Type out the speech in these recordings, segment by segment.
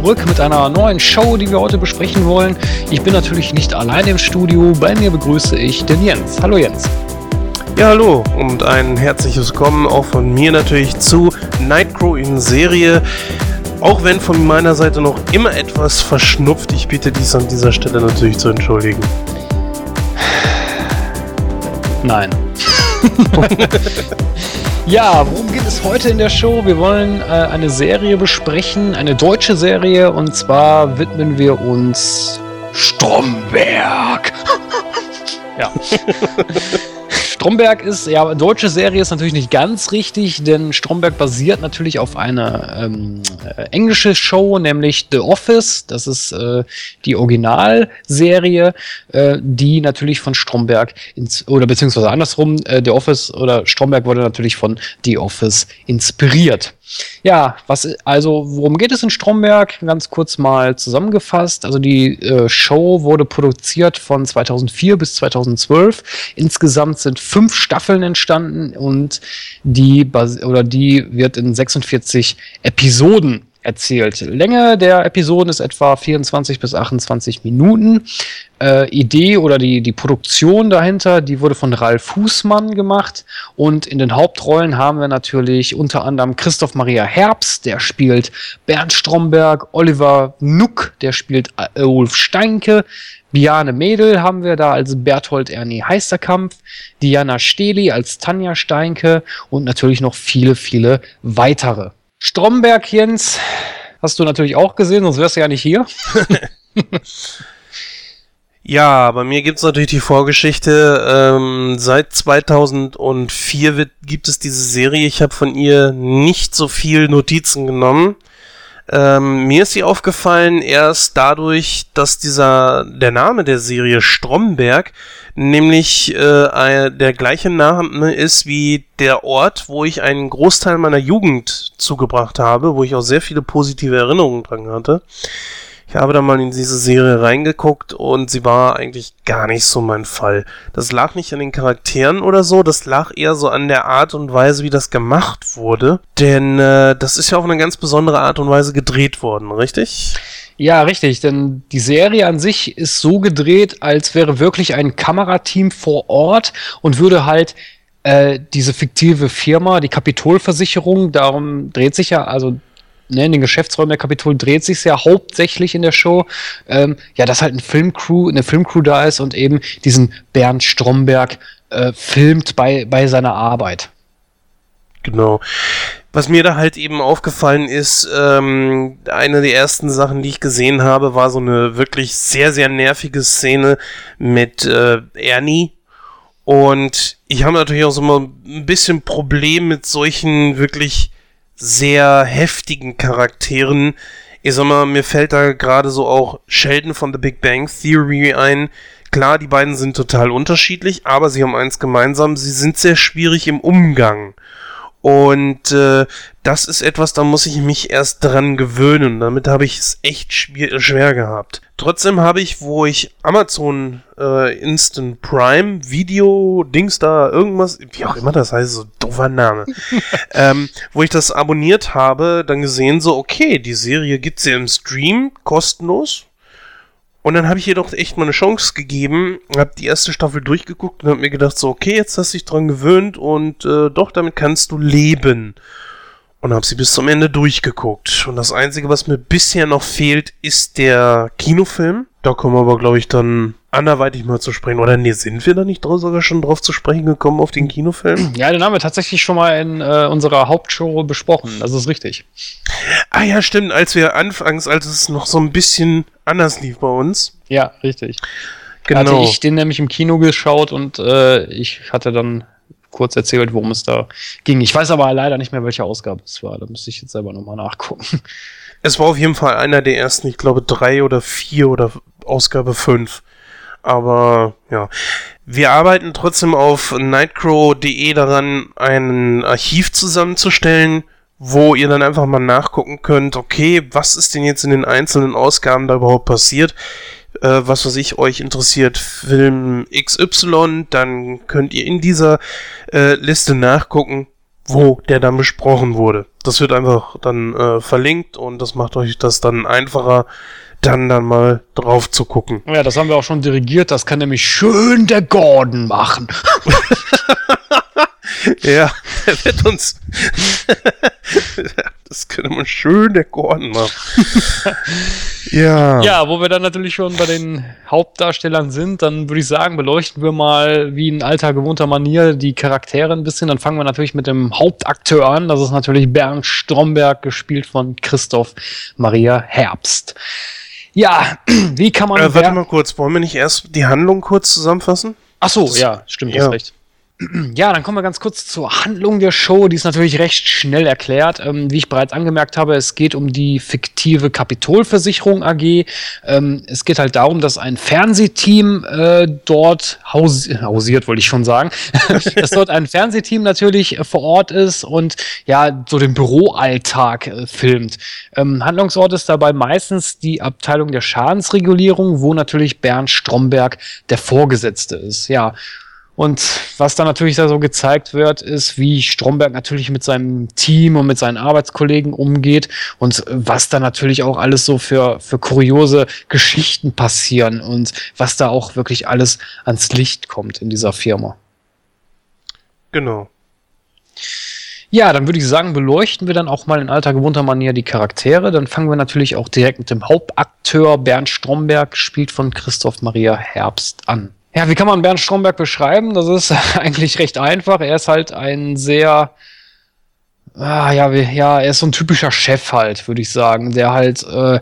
zurück mit einer neuen Show, die wir heute besprechen wollen. Ich bin natürlich nicht allein im Studio. Bei mir begrüße ich den Jens. Hallo Jens. Ja, hallo und ein herzliches Willkommen auch von mir natürlich zu Nightcrow in Serie. Auch wenn von meiner Seite noch immer etwas verschnupft, ich bitte dies an dieser Stelle natürlich zu entschuldigen. Nein. ja, worum geht es heute in der Show? Wir wollen äh, eine Serie besprechen, eine deutsche Serie, und zwar widmen wir uns Stromberg. ja. Stromberg ist, ja, deutsche Serie ist natürlich nicht ganz richtig, denn Stromberg basiert natürlich auf einer ähm, äh, englische Show, nämlich The Office. Das ist äh, die Originalserie, äh, die natürlich von Stromberg ins, oder beziehungsweise andersrum, äh, The Office oder Stromberg wurde natürlich von The Office inspiriert. Ja, was also worum geht es in Stromberg? Ganz kurz mal zusammengefasst. Also die äh, Show wurde produziert von 2004 bis 2012. Insgesamt sind fünf Staffeln entstanden und die oder die wird in 46 Episoden erzählt. Länge der Episoden ist etwa 24 bis 28 Minuten. Äh, Idee oder die, die Produktion dahinter, die wurde von Ralf Fußmann gemacht. Und in den Hauptrollen haben wir natürlich unter anderem Christoph Maria Herbst, der spielt Bernd Stromberg, Oliver Nuck, der spielt äh, Ulf Steinke, Biane Mädel haben wir da als Berthold Ernie Heisterkampf, Diana Steli als Tanja Steinke und natürlich noch viele, viele weitere. Stromberg, Jens, hast du natürlich auch gesehen, sonst wärst du ja nicht hier. ja, bei mir gibt es natürlich die Vorgeschichte. Ähm, seit 2004 wird, gibt es diese Serie. Ich habe von ihr nicht so viel Notizen genommen. Ähm, mir ist sie aufgefallen erst dadurch, dass dieser der Name der Serie Stromberg nämlich äh, der gleiche Name ist wie der Ort, wo ich einen Großteil meiner Jugend zugebracht habe, wo ich auch sehr viele positive Erinnerungen dran hatte. Ich habe da mal in diese Serie reingeguckt und sie war eigentlich gar nicht so mein Fall. Das lag nicht an den Charakteren oder so, das lag eher so an der Art und Weise, wie das gemacht wurde. Denn äh, das ist ja auf eine ganz besondere Art und Weise gedreht worden, richtig? Ja, richtig, denn die Serie an sich ist so gedreht, als wäre wirklich ein Kamerateam vor Ort und würde halt äh, diese fiktive Firma, die Kapitolversicherung, darum dreht sich ja, also ne, in den Geschäftsräumen der Kapitol dreht sich ja hauptsächlich in der Show, ähm, ja, dass halt ein Filmcrew, eine Filmcrew da ist und eben diesen Bernd Stromberg äh, filmt bei, bei seiner Arbeit. Genau. Was mir da halt eben aufgefallen ist, ähm, eine der ersten Sachen, die ich gesehen habe, war so eine wirklich sehr, sehr nervige Szene mit äh, Ernie. Und ich habe natürlich auch so mal ein bisschen Problem mit solchen wirklich sehr heftigen Charakteren. Ich sag mal, mir fällt da gerade so auch Sheldon von The Big Bang Theory ein. Klar, die beiden sind total unterschiedlich, aber sie haben eins gemeinsam, sie sind sehr schwierig im Umgang. Und äh, das ist etwas, da muss ich mich erst dran gewöhnen. Damit habe ich es echt schwer, schwer gehabt. Trotzdem habe ich, wo ich Amazon äh, Instant Prime Video Dings da irgendwas, wie auch immer das heißt, so doofer Name, ähm, wo ich das abonniert habe, dann gesehen so, okay, die Serie gibt's ja im Stream kostenlos und dann habe ich ihr doch echt mal eine Chance gegeben, habe die erste Staffel durchgeguckt und habe mir gedacht, so, okay, jetzt hast du dich dran gewöhnt und äh, doch, damit kannst du leben. Und habe sie bis zum Ende durchgeguckt. Und das Einzige, was mir bisher noch fehlt, ist der Kinofilm. Da kommen wir aber, glaube ich, dann anderweitig mal zu sprechen. Oder nee, sind wir da nicht sogar schon drauf zu sprechen gekommen auf den Kinofilm? Ja, den haben wir tatsächlich schon mal in äh, unserer Hauptshow besprochen. Das ist richtig. Ah ja, stimmt. Als wir anfangs, als es noch so ein bisschen anders lief bei uns. Ja, richtig. Genau. Hatte ich den nämlich im Kino geschaut und äh, ich hatte dann kurz erzählt, worum es da ging. Ich weiß aber leider nicht mehr, welche Ausgabe es war. Da müsste ich jetzt selber nochmal nachgucken. Es war auf jeden Fall einer der ersten, ich glaube, drei oder vier oder Ausgabe fünf. Aber ja, wir arbeiten trotzdem auf nightcrow.de daran, ein Archiv zusammenzustellen, wo ihr dann einfach mal nachgucken könnt, okay, was ist denn jetzt in den einzelnen Ausgaben da überhaupt passiert? Äh, was weiß ich, euch interessiert Film XY, dann könnt ihr in dieser äh, Liste nachgucken, wo der dann besprochen wurde. Das wird einfach dann äh, verlinkt und das macht euch das dann einfacher, dann dann mal drauf zu gucken. Ja, das haben wir auch schon dirigiert. Das kann nämlich schön der Gordon machen. ja, der wird uns. das könnte man schön der Gordon machen. ja. Ja, wo wir dann natürlich schon bei den Hauptdarstellern sind, dann würde ich sagen, beleuchten wir mal wie in alter gewohnter Manier die Charaktere ein bisschen. Dann fangen wir natürlich mit dem Hauptakteur an. Das ist natürlich Bernd Stromberg, gespielt von Christoph Maria Herbst. Ja, wie kann man. Äh, warte mal kurz, wollen wir nicht erst die Handlung kurz zusammenfassen? Ach so, ja, stimmt, ja. hast recht. Ja, dann kommen wir ganz kurz zur Handlung der Show. Die ist natürlich recht schnell erklärt. Ähm, wie ich bereits angemerkt habe, es geht um die fiktive Kapitolversicherung AG. Ähm, es geht halt darum, dass ein Fernsehteam äh, dort haus hausiert, wollte ich schon sagen, dass dort ein Fernsehteam natürlich äh, vor Ort ist und ja, so den Büroalltag äh, filmt. Ähm, Handlungsort ist dabei meistens die Abteilung der Schadensregulierung, wo natürlich Bernd Stromberg der Vorgesetzte ist. Ja. Und was da natürlich da so gezeigt wird, ist, wie Stromberg natürlich mit seinem Team und mit seinen Arbeitskollegen umgeht und was da natürlich auch alles so für, für kuriose Geschichten passieren und was da auch wirklich alles ans Licht kommt in dieser Firma. Genau. Ja, dann würde ich sagen, beleuchten wir dann auch mal in alter gewohnter Manier die Charaktere. Dann fangen wir natürlich auch direkt mit dem Hauptakteur Bernd Stromberg, gespielt von Christoph Maria Herbst, an. Ja, wie kann man Bernd Stromberg beschreiben? Das ist eigentlich recht einfach. Er ist halt ein sehr, ah, ja, ja, er ist so ein typischer Chef halt, würde ich sagen, der halt äh,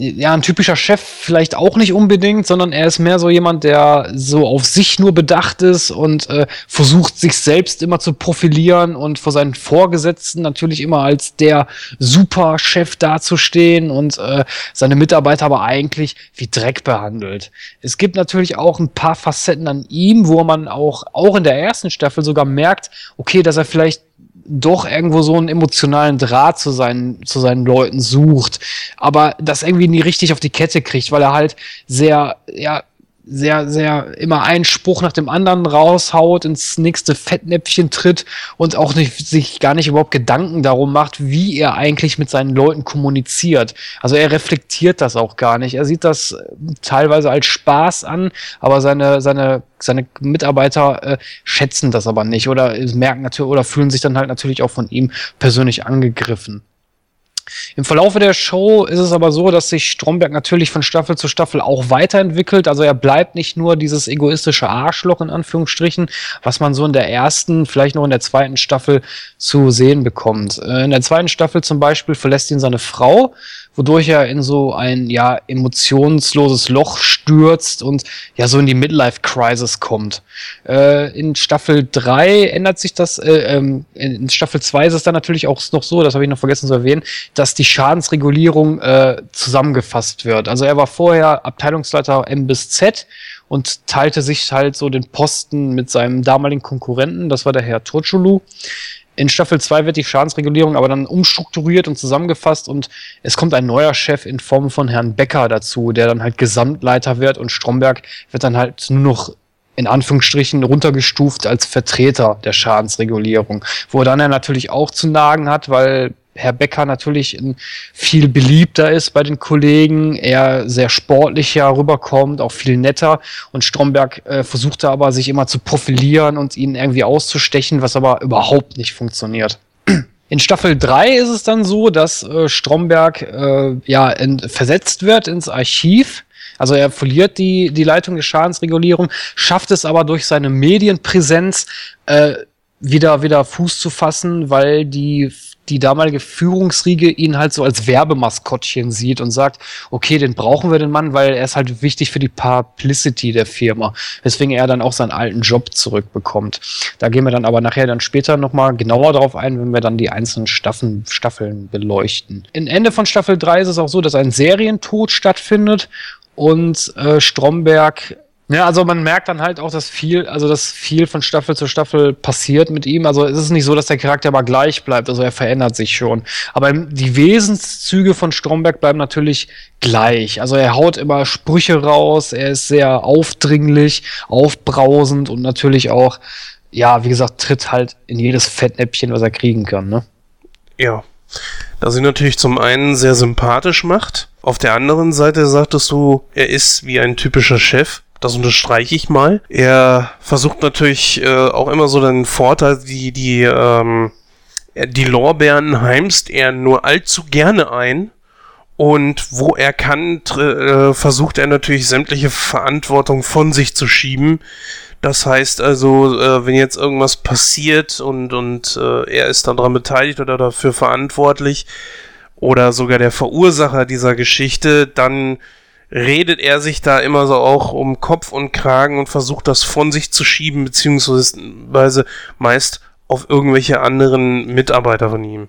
ja, ein typischer Chef vielleicht auch nicht unbedingt, sondern er ist mehr so jemand, der so auf sich nur bedacht ist und äh, versucht, sich selbst immer zu profilieren und vor seinen Vorgesetzten natürlich immer als der Superchef dazustehen und äh, seine Mitarbeiter aber eigentlich wie Dreck behandelt. Es gibt natürlich auch ein paar Facetten an ihm, wo man auch, auch in der ersten Staffel sogar merkt, okay, dass er vielleicht doch irgendwo so einen emotionalen Draht zu seinen, zu seinen Leuten sucht, aber das irgendwie nie richtig auf die Kette kriegt, weil er halt sehr, ja, sehr, sehr immer einen Spruch nach dem anderen raushaut, ins nächste Fettnäpfchen tritt und auch nicht, sich gar nicht überhaupt Gedanken darum macht, wie er eigentlich mit seinen Leuten kommuniziert. Also er reflektiert das auch gar nicht. Er sieht das äh, teilweise als Spaß an, aber seine, seine, seine Mitarbeiter äh, schätzen das aber nicht oder merken natürlich oder fühlen sich dann halt natürlich auch von ihm persönlich angegriffen. Im Verlaufe der Show ist es aber so, dass sich Stromberg natürlich von Staffel zu Staffel auch weiterentwickelt. Also er bleibt nicht nur dieses egoistische Arschloch in Anführungsstrichen, was man so in der ersten, vielleicht noch in der zweiten Staffel zu sehen bekommt. Äh, in der zweiten Staffel zum Beispiel verlässt ihn seine Frau wodurch er in so ein ja emotionsloses Loch stürzt und ja so in die Midlife Crisis kommt. Äh, in Staffel 3 ändert sich das, äh, ähm, in Staffel 2 ist es dann natürlich auch noch so, das habe ich noch vergessen zu erwähnen, dass die Schadensregulierung äh, zusammengefasst wird. Also er war vorher Abteilungsleiter M bis Z und teilte sich halt so den Posten mit seinem damaligen Konkurrenten, das war der Herr Turchulu. In Staffel 2 wird die Schadensregulierung aber dann umstrukturiert und zusammengefasst und es kommt ein neuer Chef in Form von Herrn Becker dazu, der dann halt Gesamtleiter wird und Stromberg wird dann halt nur noch in Anführungsstrichen runtergestuft als Vertreter der Schadensregulierung, wo dann er natürlich auch zu nagen hat, weil Herr Becker natürlich viel beliebter ist bei den Kollegen, er sehr sportlicher rüberkommt, auch viel netter. Und Stromberg äh, versuchte aber, sich immer zu profilieren und ihn irgendwie auszustechen, was aber überhaupt nicht funktioniert. In Staffel 3 ist es dann so, dass äh, Stromberg äh, ja versetzt wird ins Archiv. Also er verliert die, die Leitung der Schadensregulierung, schafft es aber durch seine Medienpräsenz äh, wieder, wieder Fuß zu fassen, weil die die damalige Führungsriege ihn halt so als Werbemaskottchen sieht und sagt, okay, den brauchen wir den Mann, weil er ist halt wichtig für die Publicity der Firma, weswegen er dann auch seinen alten Job zurückbekommt. Da gehen wir dann aber nachher dann später nochmal genauer darauf ein, wenn wir dann die einzelnen Staffeln, Staffeln beleuchten. In Ende von Staffel 3 ist es auch so, dass ein Serientod stattfindet und äh, Stromberg ja, also man merkt dann halt auch, dass viel, also dass viel von Staffel zu Staffel passiert mit ihm. Also es ist nicht so, dass der Charakter aber gleich bleibt. Also er verändert sich schon. Aber die Wesenszüge von Stromberg bleiben natürlich gleich. Also er haut immer Sprüche raus. Er ist sehr aufdringlich, aufbrausend und natürlich auch ja, wie gesagt, tritt halt in jedes Fettnäppchen, was er kriegen kann, ne? Ja. Da sie natürlich zum einen sehr sympathisch macht. Auf der anderen Seite sagtest du, er ist wie ein typischer Chef. Das unterstreiche ich mal. Er versucht natürlich äh, auch immer so den Vorteil, die, die, ähm, die Lorbeeren heimst er nur allzu gerne ein. Und wo er kann, äh, versucht er natürlich sämtliche Verantwortung von sich zu schieben. Das heißt also, äh, wenn jetzt irgendwas passiert und, und äh, er ist daran beteiligt oder dafür verantwortlich oder sogar der Verursacher dieser Geschichte, dann redet er sich da immer so auch um Kopf und Kragen und versucht das von sich zu schieben, beziehungsweise meist auf irgendwelche anderen Mitarbeiter von ihm.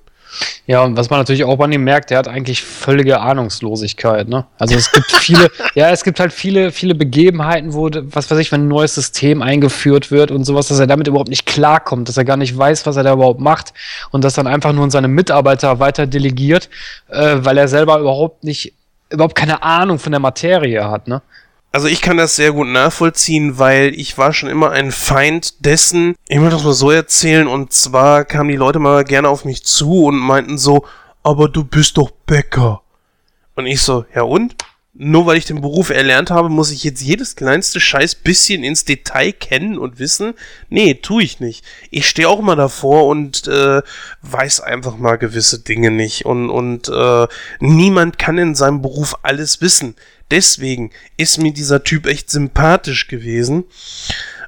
Ja, und was man natürlich auch bei ihm merkt, der hat eigentlich völlige Ahnungslosigkeit, ne? Also es gibt viele, ja, es gibt halt viele, viele Begebenheiten, wo, was weiß ich, wenn ein neues System eingeführt wird und sowas, dass er damit überhaupt nicht klarkommt, dass er gar nicht weiß, was er da überhaupt macht und das dann einfach nur an seine Mitarbeiter weiter delegiert, äh, weil er selber überhaupt nicht, überhaupt keine Ahnung von der Materie hat, ne? Also ich kann das sehr gut nachvollziehen, weil ich war schon immer ein Feind dessen. Ich möchte das mal so erzählen und zwar kamen die Leute mal gerne auf mich zu und meinten so, aber du bist doch Bäcker. Und ich so, ja und? Nur weil ich den Beruf erlernt habe, muss ich jetzt jedes kleinste Scheiß bisschen ins Detail kennen und wissen? Nee, tu ich nicht. Ich stehe auch mal davor und äh, weiß einfach mal gewisse Dinge nicht. Und, und äh, niemand kann in seinem Beruf alles wissen deswegen ist mir dieser Typ echt sympathisch gewesen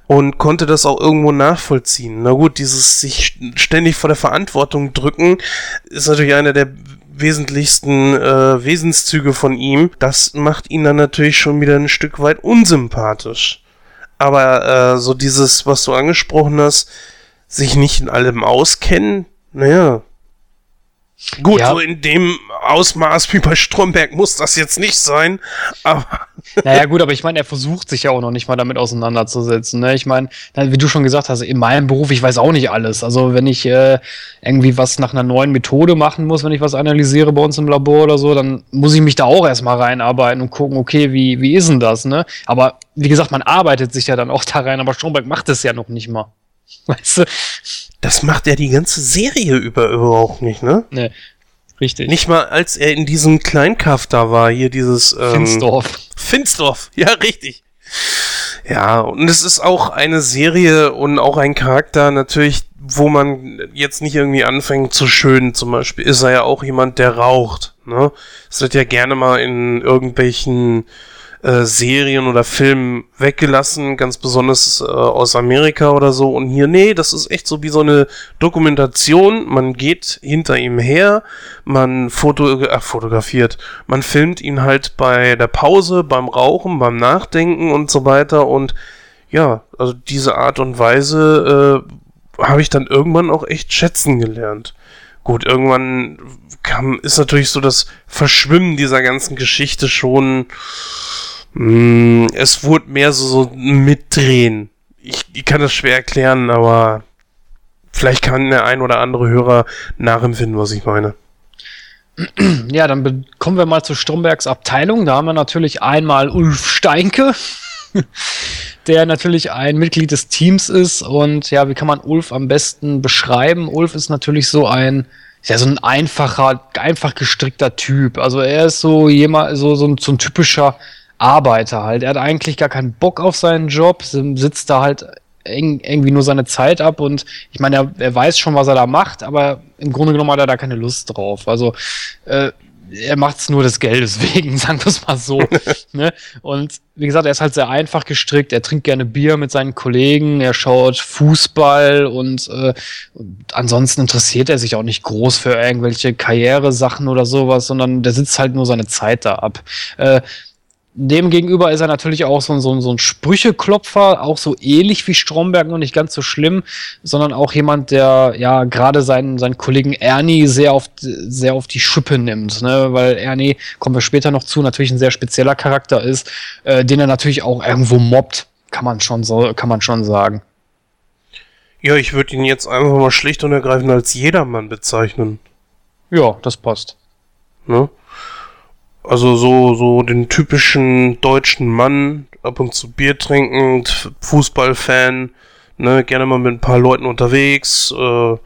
und konnte das auch irgendwo nachvollziehen. Na gut, dieses sich ständig vor der Verantwortung drücken ist natürlich einer der wesentlichsten äh, Wesenszüge von ihm. Das macht ihn dann natürlich schon wieder ein Stück weit unsympathisch. Aber äh, so dieses, was du angesprochen hast, sich nicht in allem auskennen, naja, Gut, ja. so in dem Ausmaß wie bei Stromberg muss das jetzt nicht sein, aber. Naja, gut, aber ich meine, er versucht sich ja auch noch nicht mal damit auseinanderzusetzen. Ne? Ich meine, wie du schon gesagt hast, in meinem Beruf, ich weiß auch nicht alles. Also, wenn ich äh, irgendwie was nach einer neuen Methode machen muss, wenn ich was analysiere bei uns im Labor oder so, dann muss ich mich da auch erstmal reinarbeiten und gucken, okay, wie, wie ist denn das, ne? Aber wie gesagt, man arbeitet sich ja dann auch da rein, aber Stromberg macht es ja noch nicht mal. Weißt du? Das macht er die ganze Serie über überhaupt nicht, ne? Ne, richtig. Nicht mal, als er in diesem Kleinkaff da war, hier dieses... Ähm, Finsdorf. Finsdorf, ja, richtig. Ja, und es ist auch eine Serie und auch ein Charakter natürlich, wo man jetzt nicht irgendwie anfängt zu schönen. Zum Beispiel ist er ja auch jemand, der raucht. Ne? Es wird ja gerne mal in irgendwelchen äh, Serien oder Filmen weggelassen, ganz besonders äh, aus Amerika oder so. Und hier, nee, das ist echt so wie so eine Dokumentation. Man geht hinter ihm her, man foto äh, fotografiert, man filmt ihn halt bei der Pause, beim Rauchen, beim Nachdenken und so weiter. Und ja, also diese Art und Weise äh, habe ich dann irgendwann auch echt schätzen gelernt. Gut, irgendwann kam, ist natürlich so das Verschwimmen dieser ganzen Geschichte schon es wurde mehr so, so mitdrehen. Ich, ich kann das schwer erklären, aber vielleicht kann der ein oder andere Hörer nachempfinden, was ich meine. Ja, dann kommen wir mal zu Strombergs Abteilung. Da haben wir natürlich einmal Ulf Steinke, der natürlich ein Mitglied des Teams ist. Und ja, wie kann man Ulf am besten beschreiben? Ulf ist natürlich so ein, ja, so ein einfacher, einfach gestrickter Typ. Also er ist so jemand, so, so, so ein typischer Arbeiter halt. Er hat eigentlich gar keinen Bock auf seinen Job, sitzt da halt eng, irgendwie nur seine Zeit ab und ich meine, er, er weiß schon, was er da macht, aber im Grunde genommen hat er da keine Lust drauf. Also äh, er macht es nur des Geldes wegen, sagen wir es mal so. ne? Und wie gesagt, er ist halt sehr einfach gestrickt, er trinkt gerne Bier mit seinen Kollegen, er schaut Fußball und, äh, und ansonsten interessiert er sich auch nicht groß für irgendwelche Karrieresachen oder sowas, sondern der sitzt halt nur seine Zeit da ab. Äh, Demgegenüber ist er natürlich auch so, so, so ein Sprücheklopfer, auch so ähnlich wie Stromberg, nur nicht ganz so schlimm, sondern auch jemand, der ja gerade seinen, seinen Kollegen Ernie sehr auf, sehr auf die Schippe nimmt, ne? weil Ernie, kommen wir später noch zu, natürlich ein sehr spezieller Charakter ist, äh, den er natürlich auch irgendwo mobbt, kann man schon so, kann man schon sagen. Ja, ich würde ihn jetzt einfach mal schlicht und ergreifend als Jedermann bezeichnen. Ja, das passt. Ne? Also so, so den typischen deutschen Mann, ab und zu Bier trinkend, Fußballfan, ne, gerne mal mit ein paar Leuten unterwegs, äh,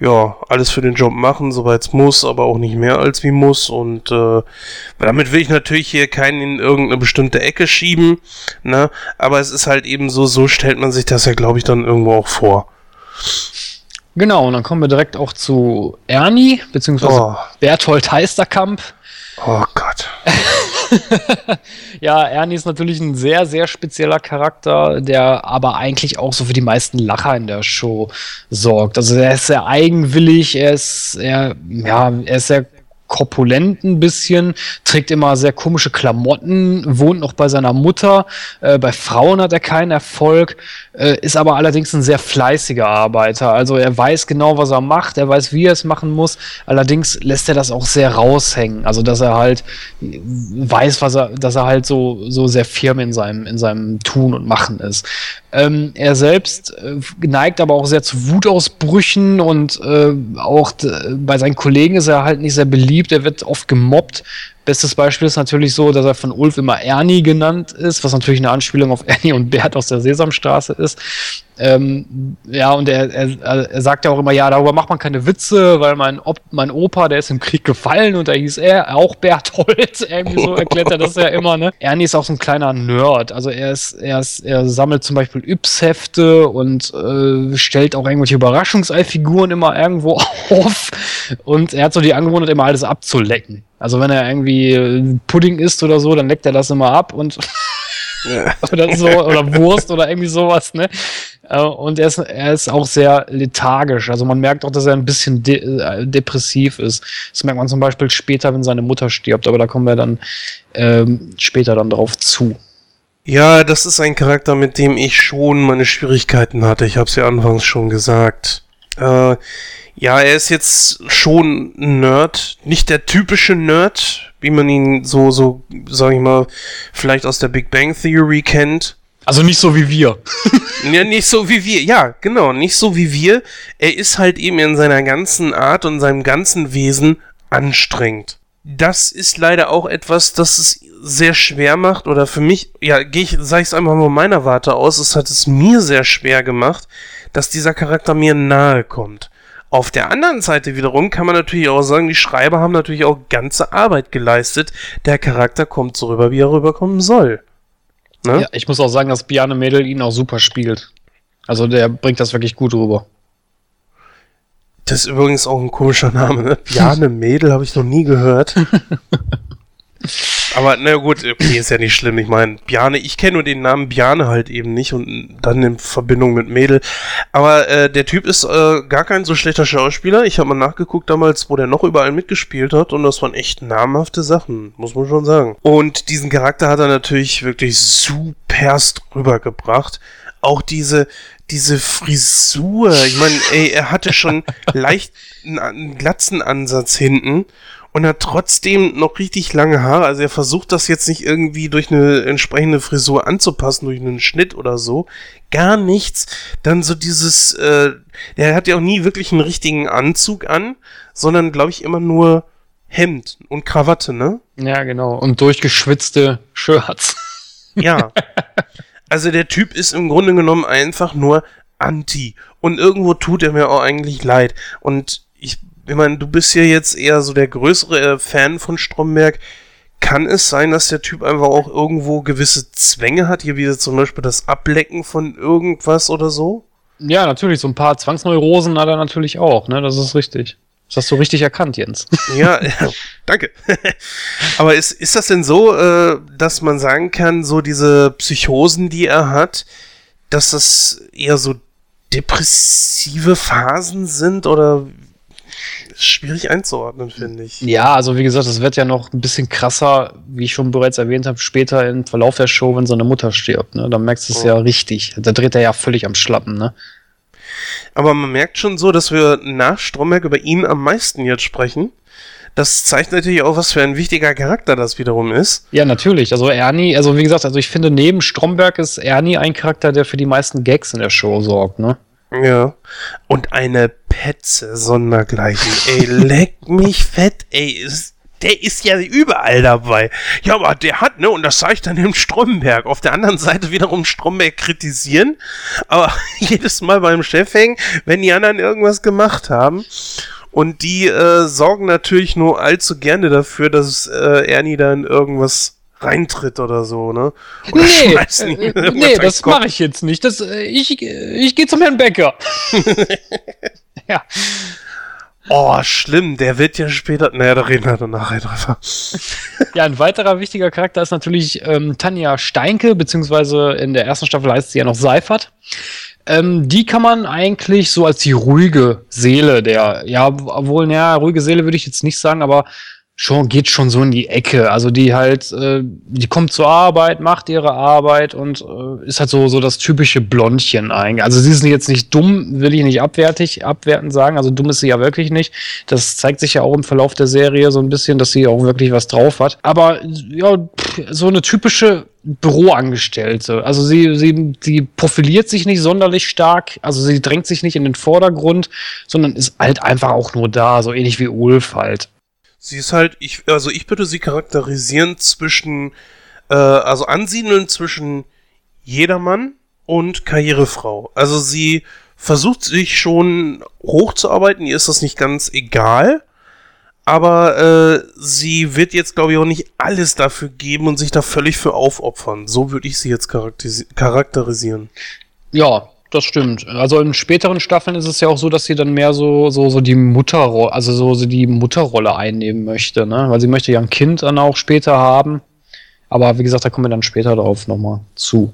ja, alles für den Job machen, soweit es muss, aber auch nicht mehr als wie muss. Und äh, damit will ich natürlich hier keinen in irgendeine bestimmte Ecke schieben, ne? Aber es ist halt eben so, so stellt man sich das ja, glaube ich, dann irgendwo auch vor. Genau, und dann kommen wir direkt auch zu Ernie, beziehungsweise oh. Berthold Heisterkamp. Oh Gott. ja, Ernie ist natürlich ein sehr, sehr spezieller Charakter, der aber eigentlich auch so für die meisten Lacher in der Show sorgt. Also er ist sehr eigenwillig, er ist, er, ja, er ist sehr korpulent ein bisschen, trägt immer sehr komische Klamotten, wohnt noch bei seiner Mutter. Äh, bei Frauen hat er keinen Erfolg, äh, ist aber allerdings ein sehr fleißiger Arbeiter. Also er weiß genau, was er macht, er weiß, wie er es machen muss. Allerdings lässt er das auch sehr raushängen. Also dass er halt weiß, was er, dass er halt so, so sehr firm in seinem, in seinem Tun und Machen ist. Ähm, er selbst äh, neigt aber auch sehr zu Wutausbrüchen und äh, auch bei seinen Kollegen ist er halt nicht sehr beliebt. Er wird oft gemobbt, Bestes Beispiel ist natürlich so, dass er von Ulf immer Ernie genannt ist, was natürlich eine Anspielung auf Ernie und Bert aus der Sesamstraße ist. Ähm, ja, und er, er, er sagt ja auch immer, ja, darüber macht man keine Witze, weil mein, Op mein Opa, der ist im Krieg gefallen und da hieß er auch Berthold. Irgendwie so erklärt er das ja immer, ne? Ernie ist auch so ein kleiner Nerd. Also er ist, er ist, er sammelt zum Beispiel Yps-Hefte und äh, stellt auch irgendwelche Überraschungseifiguren immer irgendwo auf. Und er hat so die Angewohnheit, immer alles abzulecken. Also wenn er irgendwie Pudding isst oder so, dann leckt er das immer ab und oder so, oder Wurst oder irgendwie sowas, ne? Äh, und er ist, er ist auch sehr lethargisch. Also man merkt auch, dass er ein bisschen de äh, depressiv ist. Das merkt man zum Beispiel später, wenn seine Mutter stirbt, aber da kommen wir dann ähm, später dann drauf zu. Ja, das ist ein Charakter, mit dem ich schon meine Schwierigkeiten hatte. Ich habe es ja anfangs schon gesagt. Äh, ja, er ist jetzt schon ein Nerd. Nicht der typische Nerd, wie man ihn so, so, sag ich mal, vielleicht aus der Big Bang Theory kennt. Also nicht so wie wir. ja, nicht so wie wir. Ja, genau, nicht so wie wir. Er ist halt eben in seiner ganzen Art und seinem ganzen Wesen anstrengend. Das ist leider auch etwas, das es sehr schwer macht, oder für mich, ja, gehe ich, sag ich es einfach mal meiner Warte aus, es hat es mir sehr schwer gemacht, dass dieser Charakter mir nahe kommt. Auf der anderen Seite wiederum kann man natürlich auch sagen, die Schreiber haben natürlich auch ganze Arbeit geleistet. Der Charakter kommt so rüber, wie er rüberkommen soll. Ne? Ja, ich muss auch sagen, dass Biane Mädel ihn auch super spielt. Also der bringt das wirklich gut rüber. Das ist übrigens auch ein komischer Name, ne? Biane Mädel habe ich noch nie gehört. Aber na gut, okay, ist ja nicht schlimm. Ich meine, Bjane, ich kenne nur den Namen Bjane halt eben nicht und dann in Verbindung mit Mädel. Aber äh, der Typ ist äh, gar kein so schlechter Schauspieler. Ich habe mal nachgeguckt damals, wo der noch überall mitgespielt hat und das waren echt namhafte Sachen, muss man schon sagen. Und diesen Charakter hat er natürlich wirklich superst rübergebracht. Auch diese, diese Frisur. Ich meine, ey, er hatte schon leicht einen Glatzenansatz hinten und hat trotzdem noch richtig lange Haare. Also er versucht das jetzt nicht irgendwie durch eine entsprechende Frisur anzupassen, durch einen Schnitt oder so. Gar nichts. Dann so dieses, äh, der hat ja auch nie wirklich einen richtigen Anzug an, sondern glaube ich immer nur Hemd und Krawatte, ne? Ja, genau. Und durchgeschwitzte Shirts. Ja. Also der Typ ist im Grunde genommen einfach nur anti. Und irgendwo tut er mir auch eigentlich leid. Und ich ich meine, du bist ja jetzt eher so der größere äh, Fan von Stromberg. Kann es sein, dass der Typ einfach auch irgendwo gewisse Zwänge hat, hier wie zum Beispiel das Ablecken von irgendwas oder so? Ja, natürlich, so ein paar Zwangsneurosen hat er natürlich auch, ne? Das ist richtig. Das hast du richtig erkannt, Jens. Ja, ja danke. Aber ist, ist das denn so, äh, dass man sagen kann, so diese Psychosen, die er hat, dass das eher so depressive Phasen sind oder schwierig einzuordnen, finde ich. Ja, also wie gesagt, es wird ja noch ein bisschen krasser, wie ich schon bereits erwähnt habe, später im Verlauf der Show, wenn seine Mutter stirbt. Ne? Da merkst du es oh. ja richtig. Da dreht er ja völlig am Schlappen, ne? Aber man merkt schon so, dass wir nach Stromberg über ihn am meisten jetzt sprechen. Das zeigt natürlich auch, was für ein wichtiger Charakter das wiederum ist. Ja, natürlich. Also Ernie, also wie gesagt, also ich finde, neben Stromberg ist Ernie ein Charakter, der für die meisten Gags in der Show sorgt, ne? Ja. Und eine Petze sondergleichen. Ey, leck mich fett, ey. Ist, der ist ja überall dabei. Ja, aber der hat, ne, und das sage ich dann im Stromberg. Auf der anderen Seite wiederum Stromberg kritisieren, aber jedes Mal beim Chef hängen, wenn die anderen irgendwas gemacht haben. Und die äh, sorgen natürlich nur allzu gerne dafür, dass äh, Ernie dann irgendwas reintritt oder so, ne? Oder nee, äh, nee das mache ich jetzt nicht. Das, äh, ich ich gehe zum Herrn Becker. ja. Oh, schlimm, der wird ja später. Naja, da reden wir dann nachher drüber. ja, ein weiterer wichtiger Charakter ist natürlich ähm, Tanja Steinke, beziehungsweise in der ersten Staffel heißt sie ja noch Seifert. Ähm, die kann man eigentlich so als die ruhige Seele der, ja, obwohl, naja, ruhige Seele würde ich jetzt nicht sagen, aber schon geht schon so in die Ecke. Also die halt, äh, die kommt zur Arbeit, macht ihre Arbeit und äh, ist halt so so das typische Blondchen eigentlich. Also sie ist jetzt nicht dumm, will ich nicht abwertig abwertend sagen. Also dumm ist sie ja wirklich nicht. Das zeigt sich ja auch im Verlauf der Serie so ein bisschen, dass sie auch wirklich was drauf hat. Aber ja, so eine typische Büroangestellte. Also sie, sie, sie profiliert sich nicht sonderlich stark, also sie drängt sich nicht in den Vordergrund, sondern ist halt einfach auch nur da, so ähnlich wie Ulf halt. Sie ist halt, ich, also ich würde sie charakterisieren zwischen, äh, also ansiedeln zwischen Jedermann und Karrierefrau. Also sie versucht sich schon hochzuarbeiten, ihr ist das nicht ganz egal, aber äh, sie wird jetzt, glaube ich, auch nicht alles dafür geben und sich da völlig für aufopfern. So würde ich sie jetzt charakterisieren. Ja, das stimmt. Also in späteren Staffeln ist es ja auch so, dass sie dann mehr so, so, so die Mutterrolle, also so, so die Mutterrolle einnehmen möchte, ne? Weil sie möchte ja ein Kind dann auch später haben. Aber wie gesagt, da kommen wir dann später darauf nochmal zu.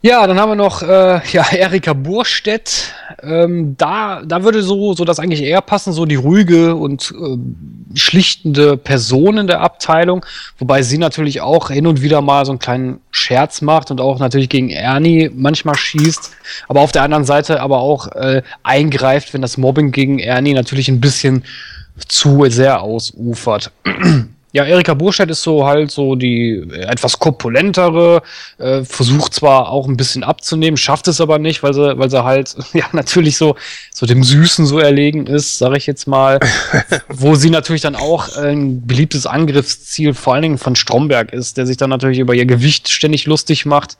Ja, dann haben wir noch äh, ja, Erika Burstedt. Ähm, da, da würde so, so das eigentlich eher passen, so die ruhige und äh, schlichtende Person in der Abteilung, wobei sie natürlich auch hin und wieder mal so einen kleinen Scherz macht und auch natürlich gegen Ernie manchmal schießt, aber auf der anderen Seite aber auch äh, eingreift, wenn das Mobbing gegen Ernie natürlich ein bisschen zu sehr ausufert. Ja, Erika Burstedt ist so halt so die etwas korpulentere, äh, versucht zwar auch ein bisschen abzunehmen, schafft es aber nicht, weil sie, weil sie halt ja natürlich so so dem Süßen so erlegen ist, sage ich jetzt mal, wo sie natürlich dann auch ein beliebtes Angriffsziel vor allen Dingen von Stromberg ist, der sich dann natürlich über ihr Gewicht ständig lustig macht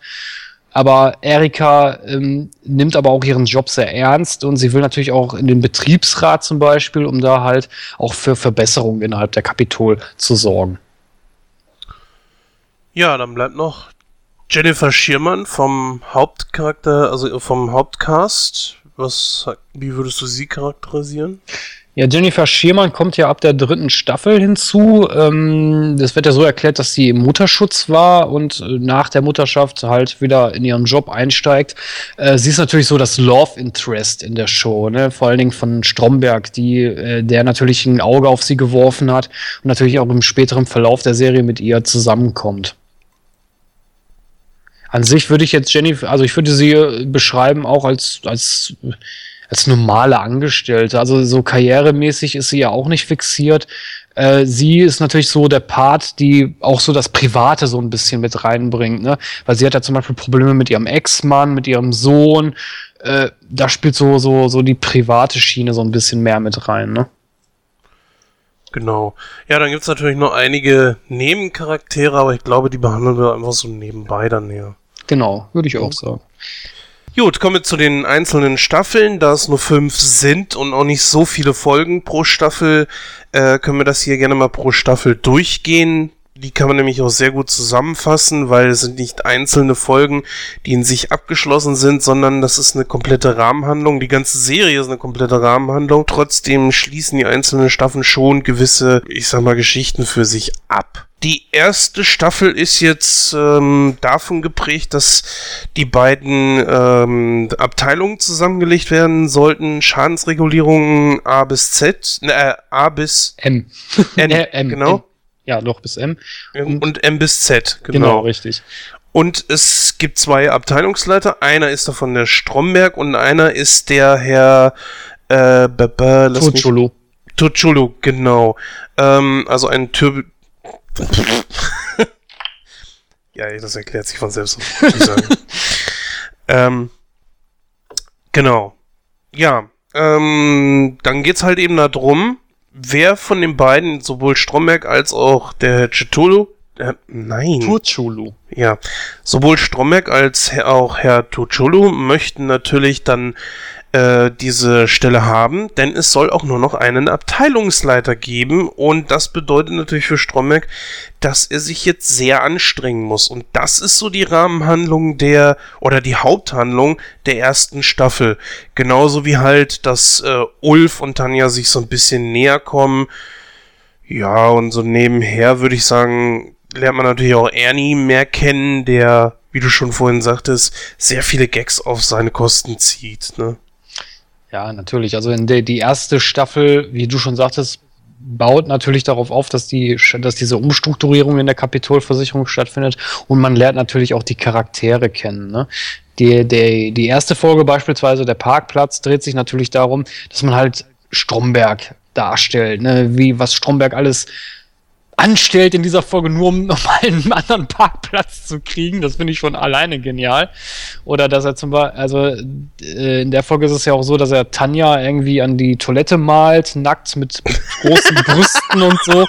aber Erika ähm, nimmt aber auch ihren Job sehr ernst und sie will natürlich auch in den Betriebsrat zum Beispiel, um da halt auch für Verbesserungen innerhalb der Kapitol zu sorgen. Ja, dann bleibt noch Jennifer Schirmann vom Hauptcharakter, also vom Hauptcast. Was, wie würdest du sie charakterisieren? Ja, Jennifer Schiermann kommt ja ab der dritten Staffel hinzu. Ähm, das wird ja so erklärt, dass sie im Mutterschutz war und äh, nach der Mutterschaft halt wieder in ihren Job einsteigt. Äh, sie ist natürlich so das Love Interest in der Show, ne? vor allen Dingen von Stromberg, die, äh, der natürlich ein Auge auf sie geworfen hat und natürlich auch im späteren Verlauf der Serie mit ihr zusammenkommt. An sich würde ich jetzt Jennifer, also ich würde sie äh, beschreiben auch als, als als normale Angestellte. Also so karrieremäßig ist sie ja auch nicht fixiert. Äh, sie ist natürlich so der Part, die auch so das Private so ein bisschen mit reinbringt, ne? Weil sie hat ja zum Beispiel Probleme mit ihrem Ex-Mann, mit ihrem Sohn. Äh, da spielt so, so, so die private Schiene so ein bisschen mehr mit rein, ne? Genau. Ja, dann gibt's natürlich noch einige Nebencharaktere, aber ich glaube, die behandeln wir einfach so nebenbei dann näher. Genau, würde ich auch sagen. Gut, kommen wir zu den einzelnen Staffeln. Da es nur fünf sind und auch nicht so viele Folgen pro Staffel, äh, können wir das hier gerne mal pro Staffel durchgehen. Die kann man nämlich auch sehr gut zusammenfassen, weil es sind nicht einzelne Folgen, die in sich abgeschlossen sind, sondern das ist eine komplette Rahmenhandlung. Die ganze Serie ist eine komplette Rahmenhandlung. Trotzdem schließen die einzelnen Staffeln schon gewisse, ich sag mal, Geschichten für sich ab. Die erste Staffel ist jetzt ähm, davon geprägt, dass die beiden ähm, Abteilungen zusammengelegt werden sollten. Schadensregulierung A bis Z, äh, A bis M. N, äh, M genau. M. Ja, noch bis M. Und, und M bis Z, genau. Genau, richtig. Und es gibt zwei Abteilungsleiter. Einer ist davon der Stromberg und einer ist der Herr äh, Tucholo. Tucholo, genau. Ähm, also ein Tür ja, das erklärt sich von selbst. ähm, genau. Ja, ähm, dann geht's halt eben darum, wer von den beiden, sowohl Stromberg als auch der Cthulhu, äh, nein. Tuchulu. Ja, sowohl Stromberg als auch Herr Tuchulu möchten natürlich dann äh, diese Stelle haben, denn es soll auch nur noch einen Abteilungsleiter geben und das bedeutet natürlich für Stromberg, dass er sich jetzt sehr anstrengen muss und das ist so die Rahmenhandlung der oder die Haupthandlung der ersten Staffel. Genauso wie halt, dass äh, Ulf und Tanja sich so ein bisschen näher kommen. Ja, und so nebenher würde ich sagen, lernt man natürlich auch Ernie mehr kennen, der, wie du schon vorhin sagtest, sehr viele Gags auf seine Kosten zieht. Ne? Ja, natürlich. Also in der die erste Staffel, wie du schon sagtest, baut natürlich darauf auf, dass die, dass diese Umstrukturierung in der Kapitolversicherung stattfindet und man lernt natürlich auch die Charaktere kennen. Ne? Die, die, die erste Folge beispielsweise, der Parkplatz, dreht sich natürlich darum, dass man halt Stromberg darstellt, ne? wie was Stromberg alles anstellt in dieser Folge, nur um nochmal einen anderen Parkplatz zu kriegen. Das finde ich schon alleine genial. Oder dass er zum Beispiel, also äh, in der Folge ist es ja auch so, dass er Tanja irgendwie an die Toilette malt, nackt mit, mit großen Brüsten und so.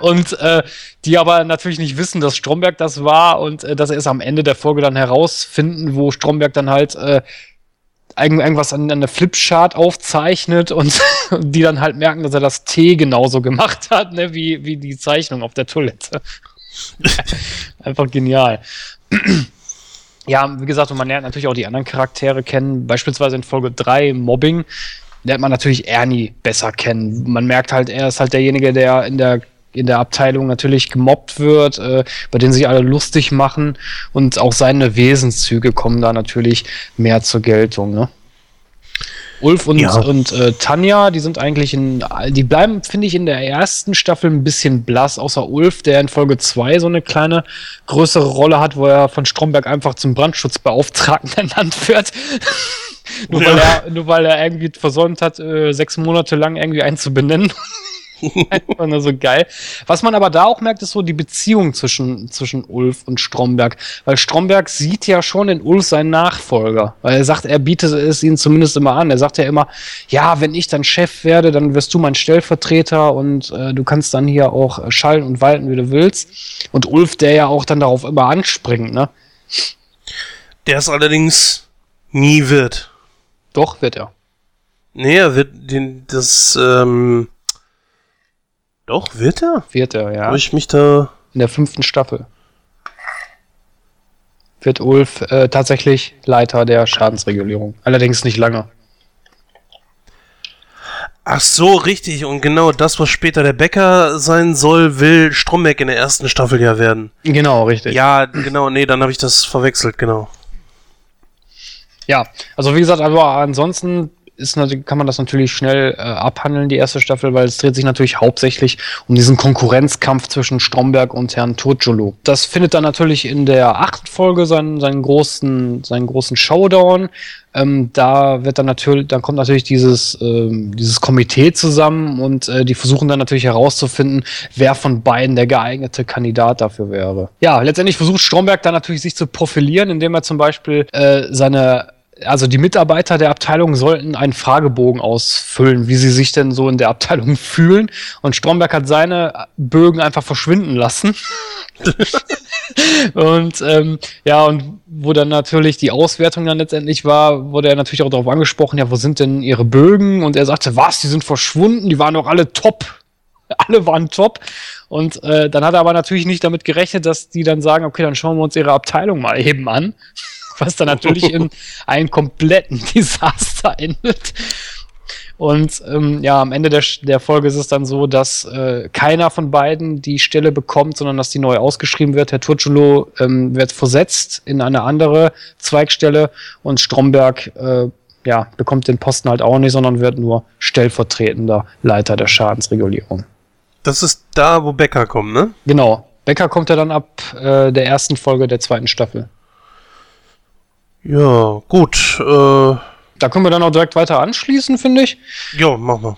Und äh, die aber natürlich nicht wissen, dass Stromberg das war und äh, dass er es am Ende der Folge dann herausfinden, wo Stromberg dann halt äh, irgendwas an, an der Flipchart aufzeichnet und die dann halt merken, dass er das T genauso gemacht hat, ne, wie, wie die Zeichnung auf der Toilette. Einfach genial. ja, wie gesagt, und man lernt natürlich auch die anderen Charaktere kennen. Beispielsweise in Folge 3, Mobbing, lernt man natürlich Ernie besser kennen. Man merkt halt, er ist halt derjenige, der in der in der Abteilung natürlich gemobbt wird, äh, bei denen sich alle lustig machen und auch seine Wesenszüge kommen da natürlich mehr zur Geltung. Ne? Ulf und, ja. und äh, Tanja, die sind eigentlich in, die bleiben, finde ich, in der ersten Staffel ein bisschen blass, außer Ulf, der in Folge 2 so eine kleine größere Rolle hat, wo er von Stromberg einfach zum Brandschutzbeauftragten ernannt wird. nur, ja. weil er, nur weil er irgendwie versäumt hat, äh, sechs Monate lang irgendwie einzubenennen. Einfach nur so geil. Was man aber da auch merkt, ist so die Beziehung zwischen, zwischen Ulf und Stromberg. Weil Stromberg sieht ja schon in Ulf seinen Nachfolger. Weil er sagt, er bietet es ihnen zumindest immer an. Er sagt ja immer, ja, wenn ich dann Chef werde, dann wirst du mein Stellvertreter und äh, du kannst dann hier auch schallen und walten, wie du willst. Und Ulf, der ja auch dann darauf immer anspringt, ne? Der es allerdings nie wird. Doch, wird er. Nee, er wird den, das, ähm, doch, wird er? Wird er, ja. Habe ich mich da. In der fünften Staffel. Wird Ulf äh, tatsächlich Leiter der Schadensregulierung. Allerdings nicht lange. Ach so, richtig. Und genau das, was später der Bäcker sein soll, will Stromberg in der ersten Staffel ja werden. Genau, richtig. Ja, genau, nee, dann habe ich das verwechselt, genau. Ja, also wie gesagt, aber ansonsten ist, kann man das natürlich schnell äh, abhandeln, die erste Staffel, weil es dreht sich natürlich hauptsächlich um diesen Konkurrenzkampf zwischen Stromberg und Herrn Turciolo. Das findet dann natürlich in der achten Folge seinen, seinen großen, seinen großen Showdown. Ähm, da wird dann natürlich, dann kommt natürlich dieses, ähm, dieses Komitee zusammen und äh, die versuchen dann natürlich herauszufinden, wer von beiden der geeignete Kandidat dafür wäre. Ja, letztendlich versucht Stromberg dann natürlich sich zu profilieren, indem er zum Beispiel äh, seine also die Mitarbeiter der Abteilung sollten einen Fragebogen ausfüllen, wie sie sich denn so in der Abteilung fühlen. Und Stromberg hat seine Bögen einfach verschwinden lassen. und ähm, ja, und wo dann natürlich die Auswertung dann letztendlich war, wurde er natürlich auch darauf angesprochen, ja, wo sind denn ihre Bögen? Und er sagte, was, die sind verschwunden, die waren doch alle top. Alle waren top. Und äh, dann hat er aber natürlich nicht damit gerechnet, dass die dann sagen, okay, dann schauen wir uns ihre Abteilung mal eben an was dann natürlich in einem kompletten Desaster endet. Und ähm, ja, am Ende der, der Folge ist es dann so, dass äh, keiner von beiden die Stelle bekommt, sondern dass die neu ausgeschrieben wird. Herr Turculo ähm, wird versetzt in eine andere Zweigstelle und Stromberg äh, ja, bekommt den Posten halt auch nicht, sondern wird nur stellvertretender Leiter der Schadensregulierung. Das ist da, wo Becker kommt, ne? Genau. Becker kommt ja dann ab äh, der ersten Folge der zweiten Staffel. Ja, gut. Äh, da können wir dann auch direkt weiter anschließen, finde ich. Ja, machen wir.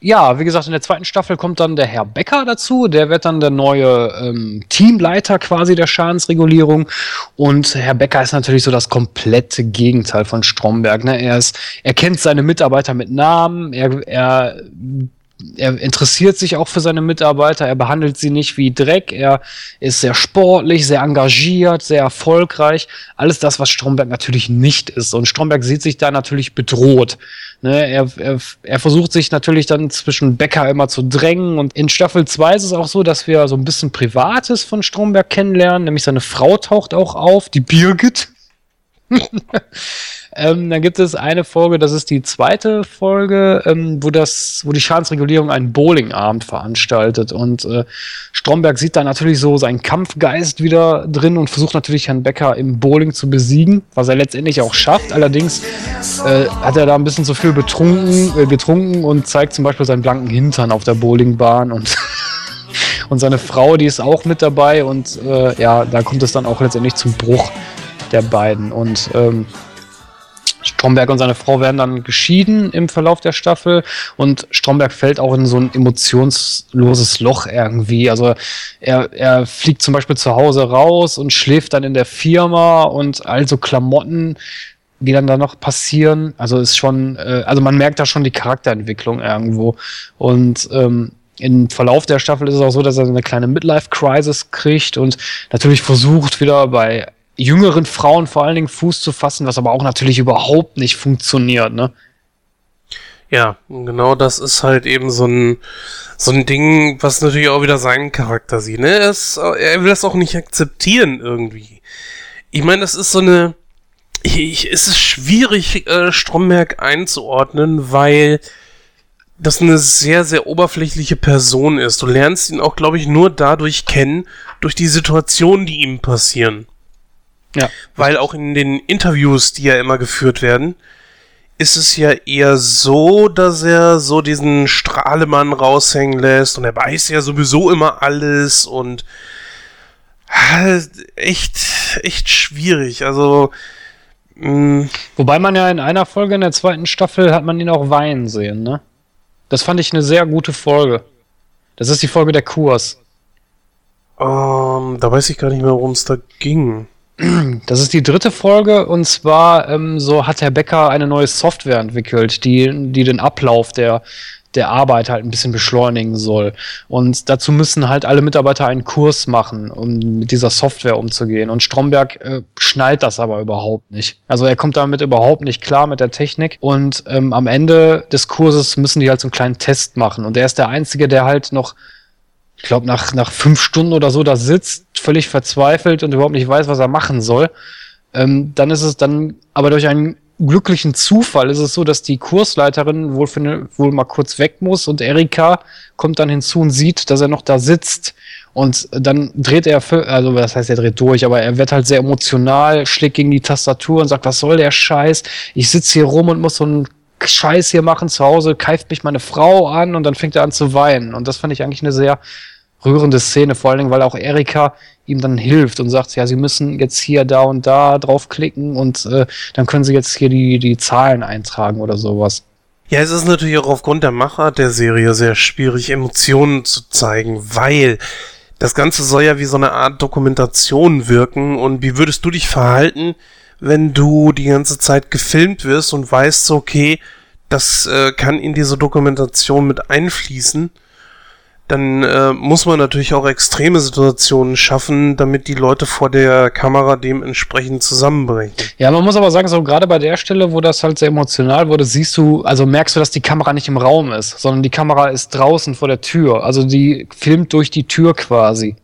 Ja, wie gesagt, in der zweiten Staffel kommt dann der Herr Becker dazu. Der wird dann der neue ähm, Teamleiter quasi der Schadensregulierung. Und Herr Becker ist natürlich so das komplette Gegenteil von Stromberg. Ne? Er, ist, er kennt seine Mitarbeiter mit Namen. Er, er er interessiert sich auch für seine Mitarbeiter, er behandelt sie nicht wie Dreck, er ist sehr sportlich, sehr engagiert, sehr erfolgreich. Alles das, was Stromberg natürlich nicht ist. Und Stromberg sieht sich da natürlich bedroht. Ne, er, er, er versucht sich natürlich dann zwischen Becker immer zu drängen. Und in Staffel 2 ist es auch so, dass wir so ein bisschen Privates von Stromberg kennenlernen. Nämlich seine Frau taucht auch auf, die Birgit. Ähm, dann gibt es eine Folge, das ist die zweite Folge, ähm, wo das, wo die Schadensregulierung einen Bowlingabend veranstaltet. Und äh, Stromberg sieht da natürlich so seinen Kampfgeist wieder drin und versucht natürlich Herrn Becker im Bowling zu besiegen, was er letztendlich auch schafft. Allerdings äh, hat er da ein bisschen zu viel betrunken, äh, getrunken und zeigt zum Beispiel seinen blanken Hintern auf der Bowlingbahn und und seine Frau, die ist auch mit dabei und äh, ja, da kommt es dann auch letztendlich zum Bruch der beiden und ähm, Stromberg und seine Frau werden dann geschieden im Verlauf der Staffel und Stromberg fällt auch in so ein emotionsloses Loch irgendwie. Also er, er fliegt zum Beispiel zu Hause raus und schläft dann in der Firma und also Klamotten, die dann da noch passieren. Also ist schon, äh, also man merkt da schon die Charakterentwicklung irgendwo. Und ähm, im Verlauf der Staffel ist es auch so, dass er eine kleine Midlife-Crisis kriegt und natürlich versucht wieder bei jüngeren Frauen vor allen Dingen Fuß zu fassen, was aber auch natürlich überhaupt nicht funktioniert, ne? Ja, genau das ist halt eben so ein, so ein Ding, was natürlich auch wieder seinen Charakter sieht. Ne? Er, ist, er will das auch nicht akzeptieren irgendwie. Ich meine, das ist so eine. Ich, es ist schwierig, äh, Stromberg einzuordnen, weil das eine sehr, sehr oberflächliche Person ist. Du lernst ihn auch, glaube ich, nur dadurch kennen, durch die Situationen, die ihm passieren. Ja. Weil auch in den Interviews, die ja immer geführt werden, ist es ja eher so, dass er so diesen Strahlemann raushängen lässt und er weiß ja sowieso immer alles und halt echt, echt schwierig. Also, mh. Wobei man ja in einer Folge in der zweiten Staffel hat man ihn auch weinen sehen, ne? Das fand ich eine sehr gute Folge. Das ist die Folge der Kurs. Um, ähm, da weiß ich gar nicht mehr, worum es da ging. Das ist die dritte Folge und zwar ähm, so hat Herr Becker eine neue Software entwickelt, die, die den Ablauf der, der Arbeit halt ein bisschen beschleunigen soll. Und dazu müssen halt alle Mitarbeiter einen Kurs machen, um mit dieser Software umzugehen. Und Stromberg äh, schnallt das aber überhaupt nicht. Also er kommt damit überhaupt nicht klar mit der Technik. Und ähm, am Ende des Kurses müssen die halt so einen kleinen Test machen. Und er ist der Einzige, der halt noch ich glaube, nach, nach fünf Stunden oder so da sitzt, völlig verzweifelt und überhaupt nicht weiß, was er machen soll. Ähm, dann ist es dann, aber durch einen glücklichen Zufall ist es so, dass die Kursleiterin wohl, für eine, wohl mal kurz weg muss und Erika kommt dann hinzu und sieht, dass er noch da sitzt. Und dann dreht er, also das heißt, er dreht durch, aber er wird halt sehr emotional, schlägt gegen die Tastatur und sagt, was soll der Scheiß? Ich sitze hier rum und muss so einen Scheiß hier machen zu Hause, keift mich meine Frau an und dann fängt er an zu weinen. Und das fand ich eigentlich eine sehr rührende Szene, vor allen Dingen, weil auch Erika ihm dann hilft und sagt, ja, sie müssen jetzt hier da und da draufklicken und äh, dann können sie jetzt hier die, die Zahlen eintragen oder sowas. Ja, es ist natürlich auch aufgrund der Machart der Serie sehr schwierig, Emotionen zu zeigen, weil das Ganze soll ja wie so eine Art Dokumentation wirken und wie würdest du dich verhalten, wenn du die ganze Zeit gefilmt wirst und weißt, okay, das äh, kann in diese Dokumentation mit einfließen dann äh, muss man natürlich auch extreme Situationen schaffen, damit die Leute vor der Kamera dementsprechend zusammenbrechen. Ja, man muss aber sagen, so gerade bei der Stelle, wo das halt sehr emotional wurde, siehst du, also merkst du, dass die Kamera nicht im Raum ist, sondern die Kamera ist draußen vor der Tür. Also die filmt durch die Tür quasi.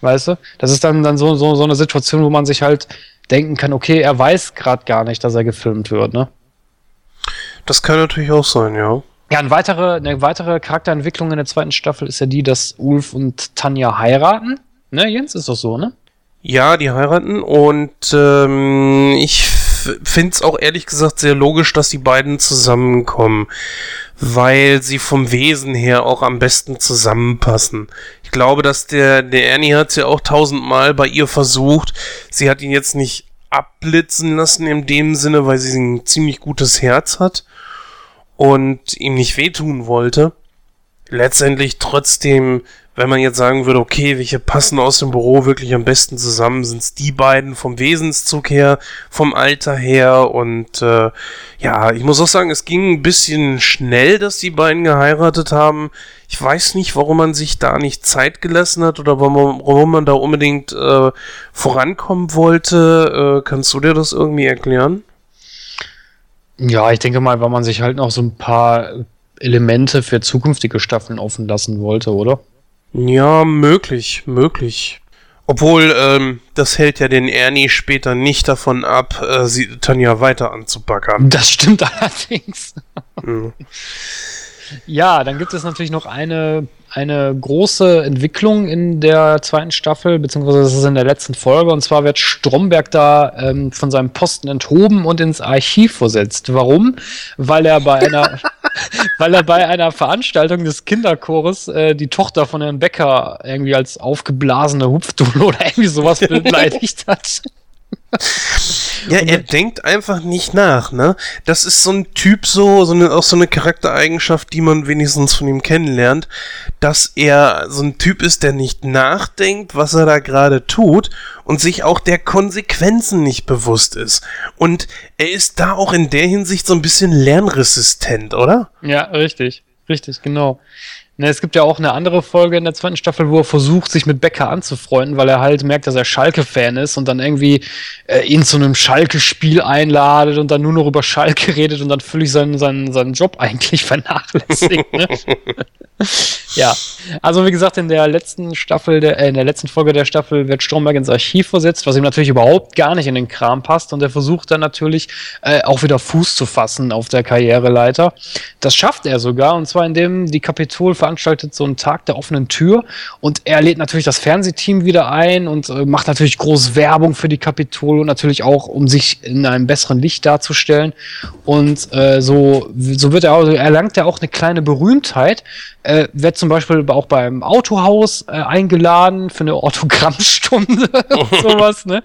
Weißt du? Das ist dann, dann so, so, so eine Situation, wo man sich halt denken kann, okay, er weiß gerade gar nicht, dass er gefilmt wird, ne? Das kann natürlich auch sein, ja. Ja, eine weitere, eine weitere Charakterentwicklung in der zweiten Staffel ist ja die, dass Ulf und Tanja heiraten. Ne, Jens, ist doch so, ne? Ja, die heiraten und ähm, ich finde es auch ehrlich gesagt sehr logisch, dass die beiden zusammenkommen, weil sie vom Wesen her auch am besten zusammenpassen. Ich glaube, dass der, der Ernie hat ja auch tausendmal bei ihr versucht. Sie hat ihn jetzt nicht abblitzen lassen in dem Sinne, weil sie ein ziemlich gutes Herz hat und ihm nicht wehtun wollte, letztendlich trotzdem wenn man jetzt sagen würde, okay, welche passen aus dem Büro wirklich am besten zusammen, sind es die beiden vom Wesenszug her, vom Alter her und äh, ja, ich muss auch sagen, es ging ein bisschen schnell, dass die beiden geheiratet haben. Ich weiß nicht, warum man sich da nicht Zeit gelassen hat oder warum, man da unbedingt äh, vorankommen wollte. Äh, kannst du dir das irgendwie erklären? Ja, ich denke mal, weil man sich halt noch so ein paar Elemente für zukünftige Staffeln offen lassen wollte, oder? Ja, möglich, möglich. Obwohl, ähm, das hält ja den Ernie später nicht davon ab, äh, sie Tanja weiter anzubackern. Das stimmt allerdings. Mhm. Ja, dann gibt es natürlich noch eine eine große Entwicklung in der zweiten Staffel, beziehungsweise das ist in der letzten Folge. Und zwar wird Stromberg da ähm, von seinem Posten enthoben und ins Archiv versetzt. Warum? Weil er bei einer, weil er bei einer Veranstaltung des Kinderchores äh, die Tochter von Herrn Becker irgendwie als aufgeblasene Hupfdule oder irgendwie sowas beleidigt hat. Ja, er denkt einfach nicht nach, ne? Das ist so ein Typ, so, so eine, auch so eine Charaktereigenschaft, die man wenigstens von ihm kennenlernt, dass er so ein Typ ist, der nicht nachdenkt, was er da gerade tut und sich auch der Konsequenzen nicht bewusst ist. Und er ist da auch in der Hinsicht so ein bisschen lernresistent, oder? Ja, richtig. Richtig, genau. Ne, es gibt ja auch eine andere Folge in der zweiten Staffel, wo er versucht, sich mit Becker anzufreunden, weil er halt merkt, dass er Schalke-Fan ist und dann irgendwie äh, ihn zu einem Schalke-Spiel einladet und dann nur noch über Schalke redet und dann völlig seinen, seinen, seinen Job eigentlich vernachlässigt. Ne? ja, also wie gesagt, in der letzten Staffel, der, äh, in der letzten Folge der Staffel wird Stromberg ins Archiv versetzt, was ihm natürlich überhaupt gar nicht in den Kram passt und er versucht dann natürlich äh, auch wieder Fuß zu fassen auf der Karriereleiter. Das schafft er sogar und zwar indem die Kapitol veranstaltet so einen Tag der offenen Tür und er lädt natürlich das Fernsehteam wieder ein und äh, macht natürlich groß Werbung für die Kapitol und natürlich auch, um sich in einem besseren Licht darzustellen. Und äh, so, so wird er auch, erlangt er auch eine kleine Berühmtheit. Äh, wird zum Beispiel auch beim Autohaus äh, eingeladen für eine Autogrammstunde und sowas, ne?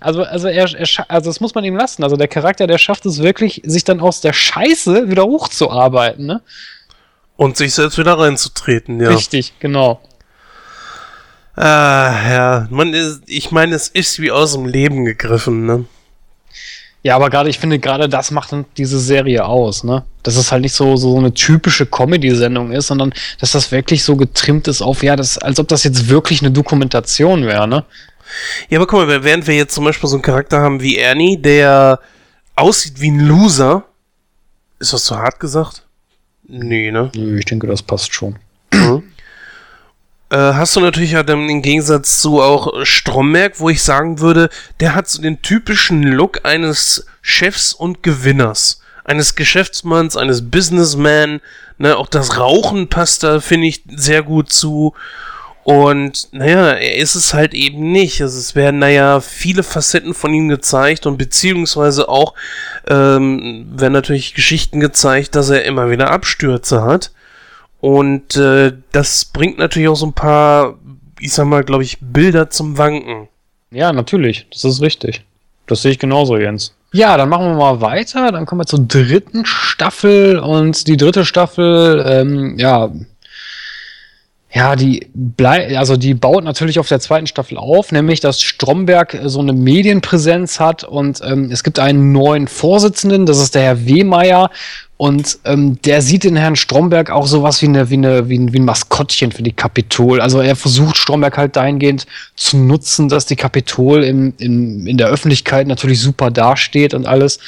Also, also er, er, also das muss man ihm lassen. Also der Charakter, der schafft es wirklich, sich dann aus der Scheiße wieder hochzuarbeiten, ne? Und sich selbst wieder reinzutreten, ja. Richtig, genau. Ah, ja. Man ist, ich meine, es ist wie aus dem Leben gegriffen, ne? Ja, aber gerade, ich finde, gerade das macht diese Serie aus, ne? Dass es halt nicht so, so eine typische Comedy-Sendung ist, sondern dass das wirklich so getrimmt ist auf, ja, das, als ob das jetzt wirklich eine Dokumentation wäre, ne? Ja, aber guck mal, während wir jetzt zum Beispiel so einen Charakter haben wie Ernie, der aussieht wie ein Loser, ist das zu hart gesagt? Nee, ne? Ich denke, das passt schon. Mhm. Äh, hast du natürlich ja dann im Gegensatz zu auch Stromberg, wo ich sagen würde, der hat so den typischen Look eines Chefs und Gewinners. Eines Geschäftsmanns, eines Businessman. Ne, auch das Rauchen passt da, finde ich, sehr gut zu. Und naja, er ist es halt eben nicht. Also es werden naja viele Facetten von ihm gezeigt und beziehungsweise auch ähm, werden natürlich Geschichten gezeigt, dass er immer wieder Abstürze hat. Und äh, das bringt natürlich auch so ein paar, ich sag mal, glaube ich, Bilder zum Wanken. Ja, natürlich. Das ist richtig. Das sehe ich genauso, Jens. Ja, dann machen wir mal weiter. Dann kommen wir zur dritten Staffel. Und die dritte Staffel, ähm, ja, ja, die blei also die baut natürlich auf der zweiten Staffel auf, nämlich dass Stromberg so eine Medienpräsenz hat und ähm, es gibt einen neuen Vorsitzenden, das ist der Herr Wehmeier und ähm, der sieht den Herrn Stromberg auch sowas wie eine wie eine wie ein, wie ein Maskottchen für die Kapitol. Also er versucht Stromberg halt dahingehend zu nutzen, dass die Kapitol im, im, in der Öffentlichkeit natürlich super dasteht und alles.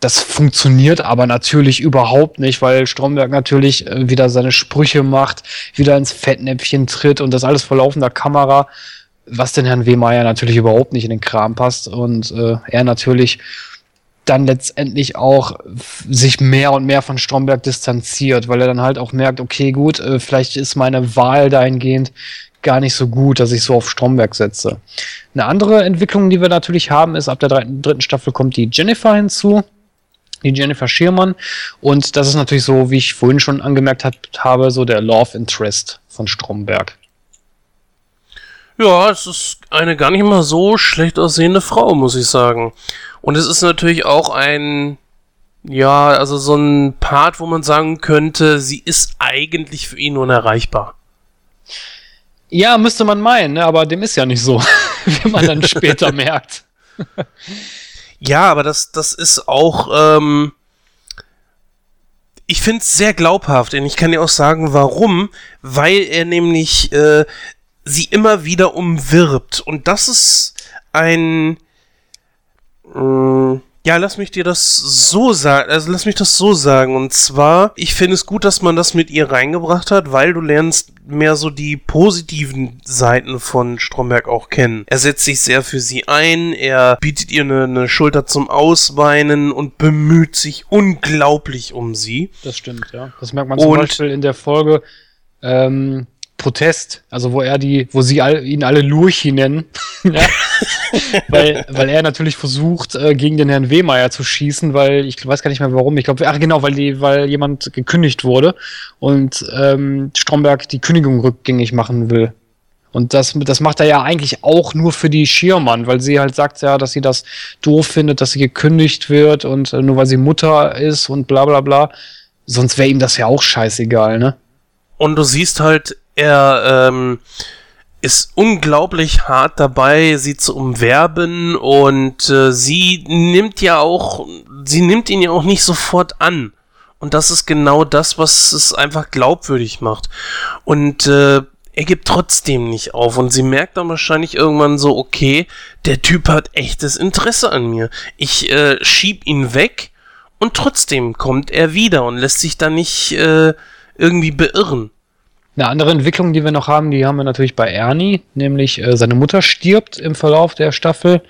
Das funktioniert aber natürlich überhaupt nicht, weil Stromberg natürlich äh, wieder seine Sprüche macht, wieder ins Fettnäpfchen tritt und das alles vor laufender Kamera, was den Herrn Wehmeier natürlich überhaupt nicht in den Kram passt und äh, er natürlich dann letztendlich auch sich mehr und mehr von Stromberg distanziert, weil er dann halt auch merkt, okay, gut, äh, vielleicht ist meine Wahl dahingehend gar nicht so gut, dass ich so auf Stromberg setze. Eine andere Entwicklung, die wir natürlich haben, ist, ab der dritten Staffel kommt die Jennifer hinzu die Jennifer Schirmann. Und das ist natürlich so, wie ich vorhin schon angemerkt hab, habe, so der Love Interest von Stromberg. Ja, es ist eine gar nicht mal so schlecht aussehende Frau, muss ich sagen. Und es ist natürlich auch ein, ja, also so ein Part, wo man sagen könnte, sie ist eigentlich für ihn unerreichbar. Ja, müsste man meinen, ne? aber dem ist ja nicht so, wie man dann später merkt. Ja, aber das, das ist auch, ähm, ich finde es sehr glaubhaft und ich kann dir auch sagen, warum, weil er nämlich äh, sie immer wieder umwirbt. Und das ist ein, mm, ja, lass mich dir das so sagen, also lass mich das so sagen. Und zwar, ich finde es gut, dass man das mit ihr reingebracht hat, weil du lernst mehr so die positiven Seiten von Stromberg auch kennen. Er setzt sich sehr für sie ein, er bietet ihr eine, eine Schulter zum Ausweinen und bemüht sich unglaublich um sie. Das stimmt, ja. Das merkt man zum und Beispiel in der Folge, ähm, Protest, also wo er die, wo sie all, ihn alle Lurchi nennen, weil, weil er natürlich versucht, äh, gegen den Herrn Wehmeier zu schießen, weil ich weiß gar nicht mehr warum. Ich glaube, ach genau, weil die, weil jemand gekündigt wurde und ähm, Stromberg die Kündigung rückgängig machen will. Und das, das macht er ja eigentlich auch nur für die Schirmann, weil sie halt sagt ja, dass sie das doof findet, dass sie gekündigt wird und äh, nur weil sie Mutter ist und bla bla bla. Sonst wäre ihm das ja auch scheißegal, ne? Und du siehst halt, er ähm, ist unglaublich hart dabei, sie zu umwerben und äh, sie nimmt ja auch, sie nimmt ihn ja auch nicht sofort an. Und das ist genau das, was es einfach glaubwürdig macht. Und äh, er gibt trotzdem nicht auf. Und sie merkt dann wahrscheinlich irgendwann so, okay, der Typ hat echtes Interesse an mir. Ich äh, schieb ihn weg und trotzdem kommt er wieder und lässt sich da nicht äh, irgendwie beirren. Eine andere Entwicklung, die wir noch haben, die haben wir natürlich bei Ernie, nämlich äh, seine Mutter stirbt im Verlauf der Staffel.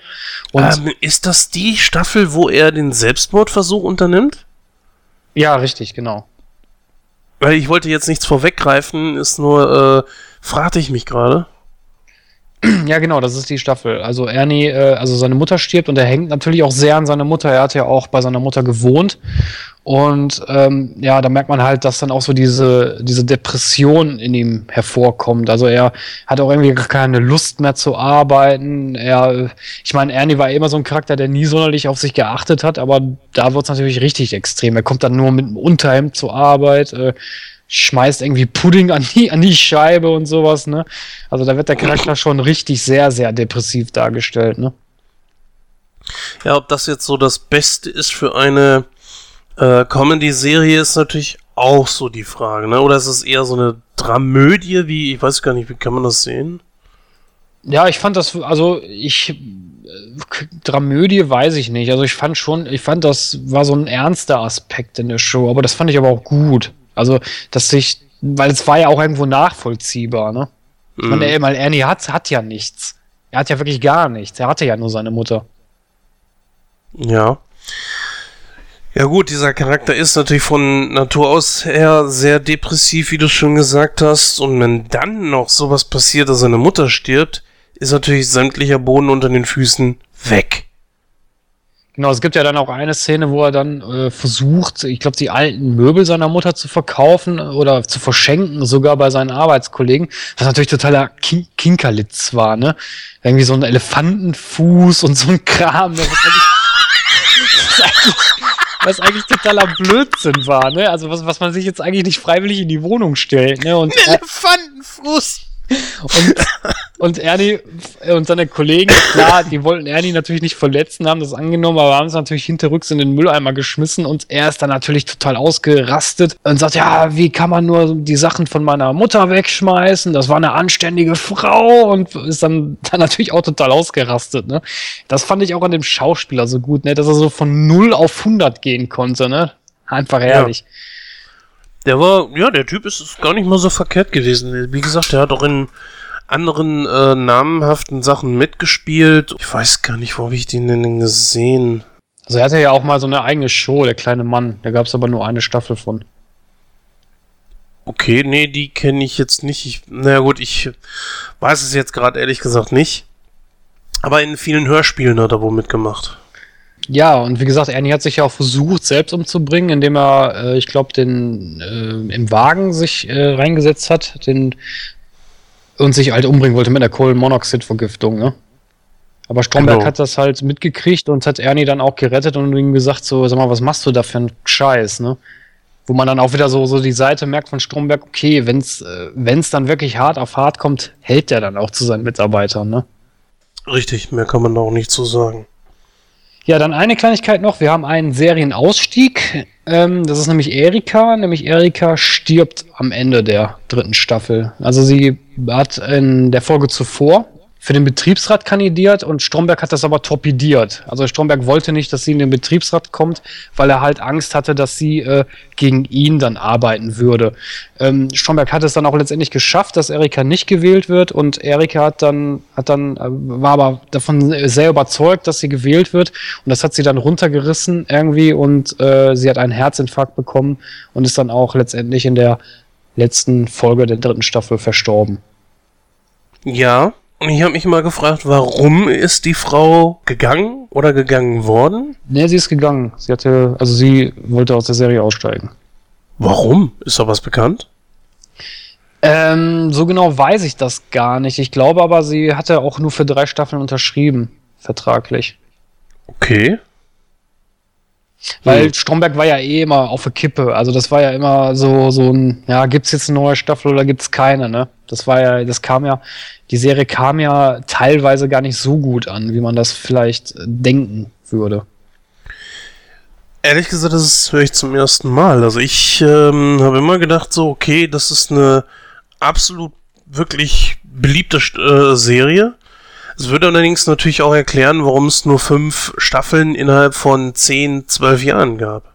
Und ähm, ist das die Staffel, wo er den Selbstmordversuch unternimmt? Ja, richtig, genau. Weil ich wollte jetzt nichts vorweggreifen, ist nur, äh, fragte ich mich gerade. Ja, genau, das ist die Staffel. Also Ernie, äh, also seine Mutter stirbt und er hängt natürlich auch sehr an seiner Mutter. Er hat ja auch bei seiner Mutter gewohnt und ähm, ja, da merkt man halt, dass dann auch so diese, diese Depression in ihm hervorkommt. Also er hat auch irgendwie keine Lust mehr zu arbeiten. Er, ich meine, Ernie war immer so ein Charakter, der nie sonderlich auf sich geachtet hat, aber da wird es natürlich richtig extrem. Er kommt dann nur mit einem Unterhemd zur Arbeit, äh, schmeißt irgendwie Pudding an die, an die Scheibe und sowas, ne? Also da wird der Charakter schon richtig sehr, sehr depressiv dargestellt, ne? Ja, ob das jetzt so das Beste ist für eine äh, Comedy-Serie ist natürlich auch so die Frage, ne? Oder ist es eher so eine Dramödie, wie, ich weiß gar nicht, wie kann man das sehen? Ja, ich fand das, also ich, Dramödie weiß ich nicht. Also ich fand schon, ich fand das war so ein ernster Aspekt in der Show, aber das fand ich aber auch gut. Also, dass sich, weil es war ja auch irgendwo nachvollziehbar, ne? Ich mhm. meine, weil Ernie hat, hat ja nichts. Er hat ja wirklich gar nichts. Er hatte ja nur seine Mutter. Ja. Ja gut, dieser Charakter ist natürlich von Natur aus her sehr depressiv, wie du schon gesagt hast. Und wenn dann noch sowas passiert, dass seine Mutter stirbt, ist natürlich sämtlicher Boden unter den Füßen weg. Genau, es gibt ja dann auch eine Szene, wo er dann äh, versucht, ich glaube, die alten Möbel seiner Mutter zu verkaufen oder zu verschenken, sogar bei seinen Arbeitskollegen, was natürlich totaler Kin Kinkerlitz war, ne? Irgendwie so ein Elefantenfuß und so ein Kram. Was eigentlich, was eigentlich totaler Blödsinn war, ne? Also was, was man sich jetzt eigentlich nicht freiwillig in die Wohnung stellt, ne? Und, Elefantenfuß! Und, und Ernie und seine Kollegen, klar, die wollten Ernie natürlich nicht verletzen, haben das angenommen, aber haben es natürlich hinterrücks in den Mülleimer geschmissen und er ist dann natürlich total ausgerastet und sagt, ja, wie kann man nur die Sachen von meiner Mutter wegschmeißen? Das war eine anständige Frau und ist dann, dann natürlich auch total ausgerastet, ne? Das fand ich auch an dem Schauspieler so gut, ne? Dass er so von 0 auf 100 gehen konnte, ne? Einfach ehrlich. Ja. Der war, ja, der Typ ist gar nicht mal so verkehrt gewesen. Wie gesagt, der hat auch in anderen äh, namenhaften Sachen mitgespielt. Ich weiß gar nicht, wo habe ich den denn gesehen? Also er hatte ja auch mal so eine eigene Show, der kleine Mann. Da gab es aber nur eine Staffel von. Okay, nee, die kenne ich jetzt nicht. Ich, naja gut, ich weiß es jetzt gerade ehrlich gesagt nicht. Aber in vielen Hörspielen hat er wohl mitgemacht. Ja, und wie gesagt, Ernie hat sich ja auch versucht, selbst umzubringen, indem er, äh, ich glaube, den äh, im Wagen sich äh, reingesetzt hat, den und sich halt umbringen wollte mit einer Kohlenmonoxid-Vergiftung, ne? Aber Stromberg genau. hat das halt mitgekriegt und hat Ernie dann auch gerettet und ihm gesagt, so, sag mal, was machst du da für einen Scheiß, ne? wo man dann auch wieder so, so die Seite merkt von Stromberg, okay, wenn es äh, wenn's dann wirklich hart auf hart kommt, hält der dann auch zu seinen Mitarbeitern, ne? Richtig, mehr kann man da auch nicht zu sagen. Ja, dann eine Kleinigkeit noch. Wir haben einen Serienausstieg. Ähm, das ist nämlich Erika. Nämlich Erika stirbt am Ende der dritten Staffel. Also sie hat in der Folge zuvor für den Betriebsrat kandidiert und Stromberg hat das aber torpediert. Also Stromberg wollte nicht, dass sie in den Betriebsrat kommt, weil er halt Angst hatte, dass sie äh, gegen ihn dann arbeiten würde. Ähm, Stromberg hat es dann auch letztendlich geschafft, dass Erika nicht gewählt wird und Erika hat dann, hat dann, äh, war aber davon sehr überzeugt, dass sie gewählt wird und das hat sie dann runtergerissen irgendwie und äh, sie hat einen Herzinfarkt bekommen und ist dann auch letztendlich in der letzten Folge der dritten Staffel verstorben. Ja, und ich habe mich mal gefragt, warum ist die Frau gegangen oder gegangen worden? Ne, sie ist gegangen. Sie hatte, also sie wollte aus der Serie aussteigen. Warum? Ist da was bekannt? Ähm, so genau weiß ich das gar nicht. Ich glaube aber, sie hatte auch nur für drei Staffeln unterschrieben, vertraglich. Okay. Weil hm. Stromberg war ja eh immer auf der Kippe. Also das war ja immer so, so ein, ja, gibt's jetzt eine neue Staffel oder gibt's keine, ne? Das war ja, das kam ja, die Serie kam ja teilweise gar nicht so gut an, wie man das vielleicht denken würde. Ehrlich gesagt, das höre ich zum ersten Mal. Also ich ähm, habe immer gedacht, so, okay, das ist eine absolut wirklich beliebte äh, Serie. Es würde allerdings natürlich auch erklären, warum es nur fünf Staffeln innerhalb von zehn, zwölf Jahren gab.